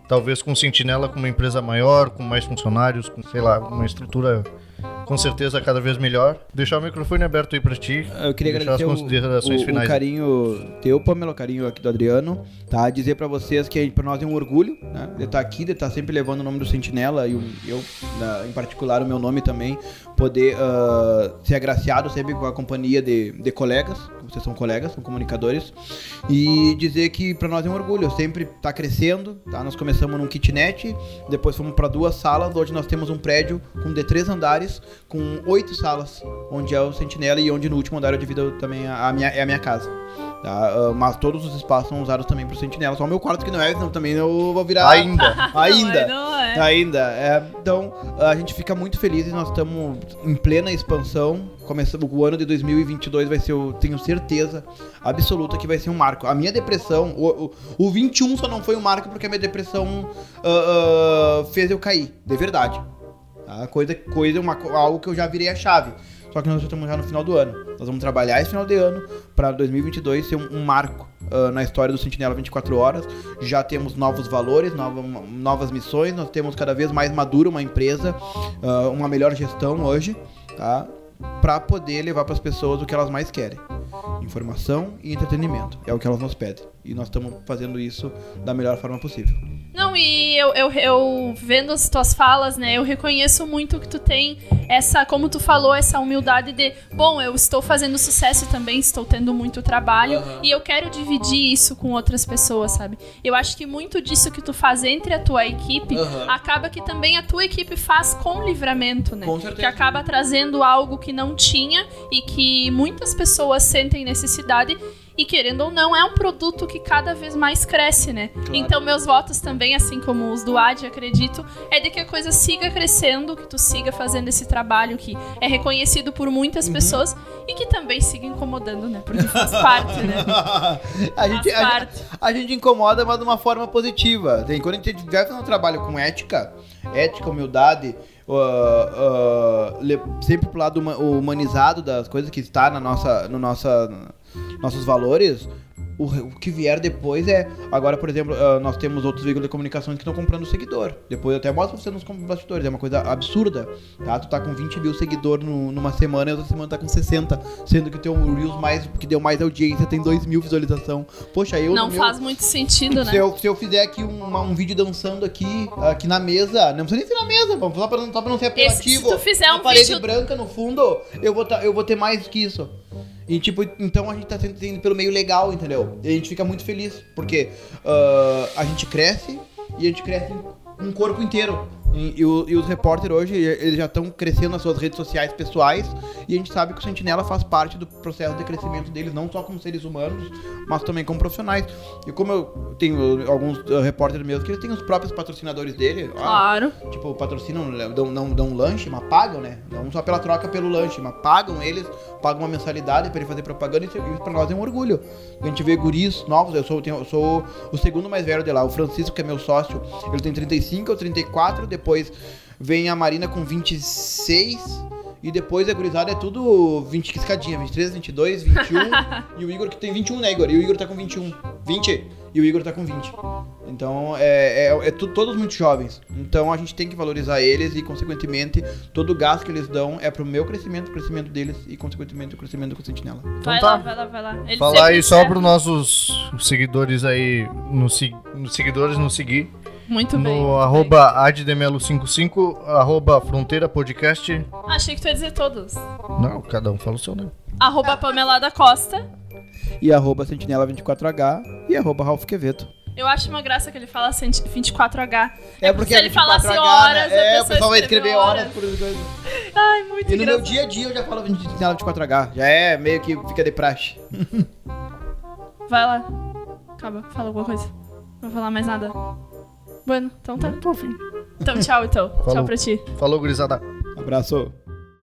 Talvez com Sentinela, com uma empresa maior, com mais funcionários, com, sei lá, uma estrutura com certeza cada vez melhor. Deixar o microfone aberto aí pra ti. Eu queria agradecer o, o- finais. o carinho teu, Pamela, o carinho aqui do Adriano, tá? Dizer pra vocês que pra nós é um orgulho, né? De estar aqui, de estar sempre levando o nome do Sentinela e o- eu, na- em particular, o meu nome também, poder ah, ser agraciado sempre com a companhia de, de colegas, vocês são colegas, são comunicadores, e dizer que pra nós é um orgulho, sempre tá crescendo, tá? Nós começamos num kitnet, depois fomos pra duas salas, hoje nós temos um prédio com de três andares, com oito salas, onde é o Sentinela e onde no último andar eu divido também a, a minha, é a minha casa. Tá? Ah, mas todos os espaços são usados também pro Sentinela, só o meu quarto que não é, senão também eu vou virar... Ainda. Ainda. Não, é. Ainda. é. então, a gente fica muito feliz e nós estamos em plena expansão. Começamos o ano de 2022 vai ser, eu tenho certeza absoluta que vai ser um marco. A minha depressão, o, o, o 21 só não foi um marco porque a minha depressão ah, ah, fez eu cair, de verdade. Tá? Coisa, coisa uma, co- algo que eu já virei a chave. Só que nós estamos já no final do ano. Nós vamos trabalhar esse final de ano para 2022 ser um, um marco ah, na história do Sentinela 24 horas. Já temos novos valores, nova- novas missões. Nós temos cada vez mais madura uma empresa, ah, uma melhor gestão hoje, tá? Para poder levar para as pessoas o que elas mais querem: informação e entretenimento. É o que elas nos pedem. E nós estamos fazendo isso da melhor forma possível. Não, e eu, eu, eu vendo as tuas falas, né, eu reconheço muito que tu tem essa, como tu falou, essa humildade de, bom, eu estou fazendo sucesso e também estou tendo muito trabalho e eu quero dividir isso com outras pessoas, sabe? Eu acho que muito disso que tu faz entre a tua equipe Aham. acaba que também a tua equipe faz com livramento, né? Com certeza. Que acaba trazendo algo que não tinha e que muitas pessoas sentem necessidade. E querendo ou não, é um produto que cada vez mais cresce, né? Então, meus votos também, assim como os do Ad, acredito, é de que a coisa siga crescendo, que tu siga fazendo esse trabalho que é reconhecido por muitas pessoas e que também siga incomodando, né? Porque faz parte, né? a, gente, Faz a, parte. gente- a gente incomoda, mas de uma forma positiva. Tem, quando a gente estiver fazendo um trabalho com ética, ética, humildade, ah, le- sempre pro lado huma- humanizado das coisas que está na nossa, no nossa, nossos valores. O, o que vier depois é. Agora, por exemplo, ah, nós temos outros veículos de comunicação que estão comprando seguidor. Depois eu até mostro pra você nos bastidores. É uma coisa absurda. Tá? Tu tá com 20 mil seguidores no- numa semana e outra semana tá com 60. Sendo que o teu Reels mais, que deu mais audiência tem 2 mil visualização. Poxa, eu. Não meu- faz muito sentido, se né? eu, se eu fizer aqui um, uma- um vídeo dançando aqui, aqui na mesa, não precisa nem ser na mesa, vamos só pra, não- só pra não ser Esse- apelativo. se tu fizer uma um parede vídeo- branca no fundo, eu vou, tá- eu vou ter mais que isso. E tipo, então a gente tá indo pelo meio legal, entendeu? E a gente fica muito feliz, porque ah, a gente cresce e a gente cresce um corpo inteiro. E, e o- e os repórteres hoje, eles já estão crescendo nas suas redes sociais pessoais e a gente sabe que o Sentinela faz parte do processo de crescimento deles, não só como seres humanos, mas também como profissionais. E como eu tenho alguns uh, repórteres meus que eles têm os próprios patrocinadores dele, ah, Claro. Tipo, patrocinam, dão, não dão um lanche, mas pagam, né? Não só pela troca pelo lanche, mas pagam eles, pagam uma mensalidade pra ele fazer propaganda e isso pra nós é um orgulho. A gente vê guris novos, eu sou, tenho- eu sou o segundo mais velho de lá, o Francisco, que é meu sócio, ele tem 35, eu 34, depois vem a Marina com 26. E depois a gurizada é tudo 20 que escadinha, 23, 22, 21. e o Igor que tem 21, né, Igor? E o Igor tá com 21. 20 e o Igor tá com 20. Então é, é, é tu- todos muito jovens. Então a gente tem que valorizar eles e, consequentemente, todo o gasto que eles dão é pro meu crescimento, pro crescimento deles e, consequentemente, o crescimento do Sentinela. vai tá. lá, vai lá, vai lá. Ele Falar aí só pros nossos seguidores aí, nos seguidores nos seguir. Muito bem. no arroba addemelo55, arroba fronteira podcast. Achei que tu ia dizer todos. Não, cada um fala o seu nome. Arroba Pamela da Costa. E arroba Sentinela24H e arroba Ralph Quevedo. Eu acho uma graça que ele fala cent- 24H. É porque se ele 24H, falasse né? horas, a É, o pessoa pessoal vai escrever horas horas. por coisa. Ai, muito E no meu engraçado. dia a dia eu já falo Sentinela 24H. Já é meio que fica de praxe. Vai lá. Acaba, fala alguma coisa. Não vou falar mais nada. Bueno, então tá. Tô afim. Então tchau, então. Tchau Falou. pra ti. Falou, gurizada. Abraço.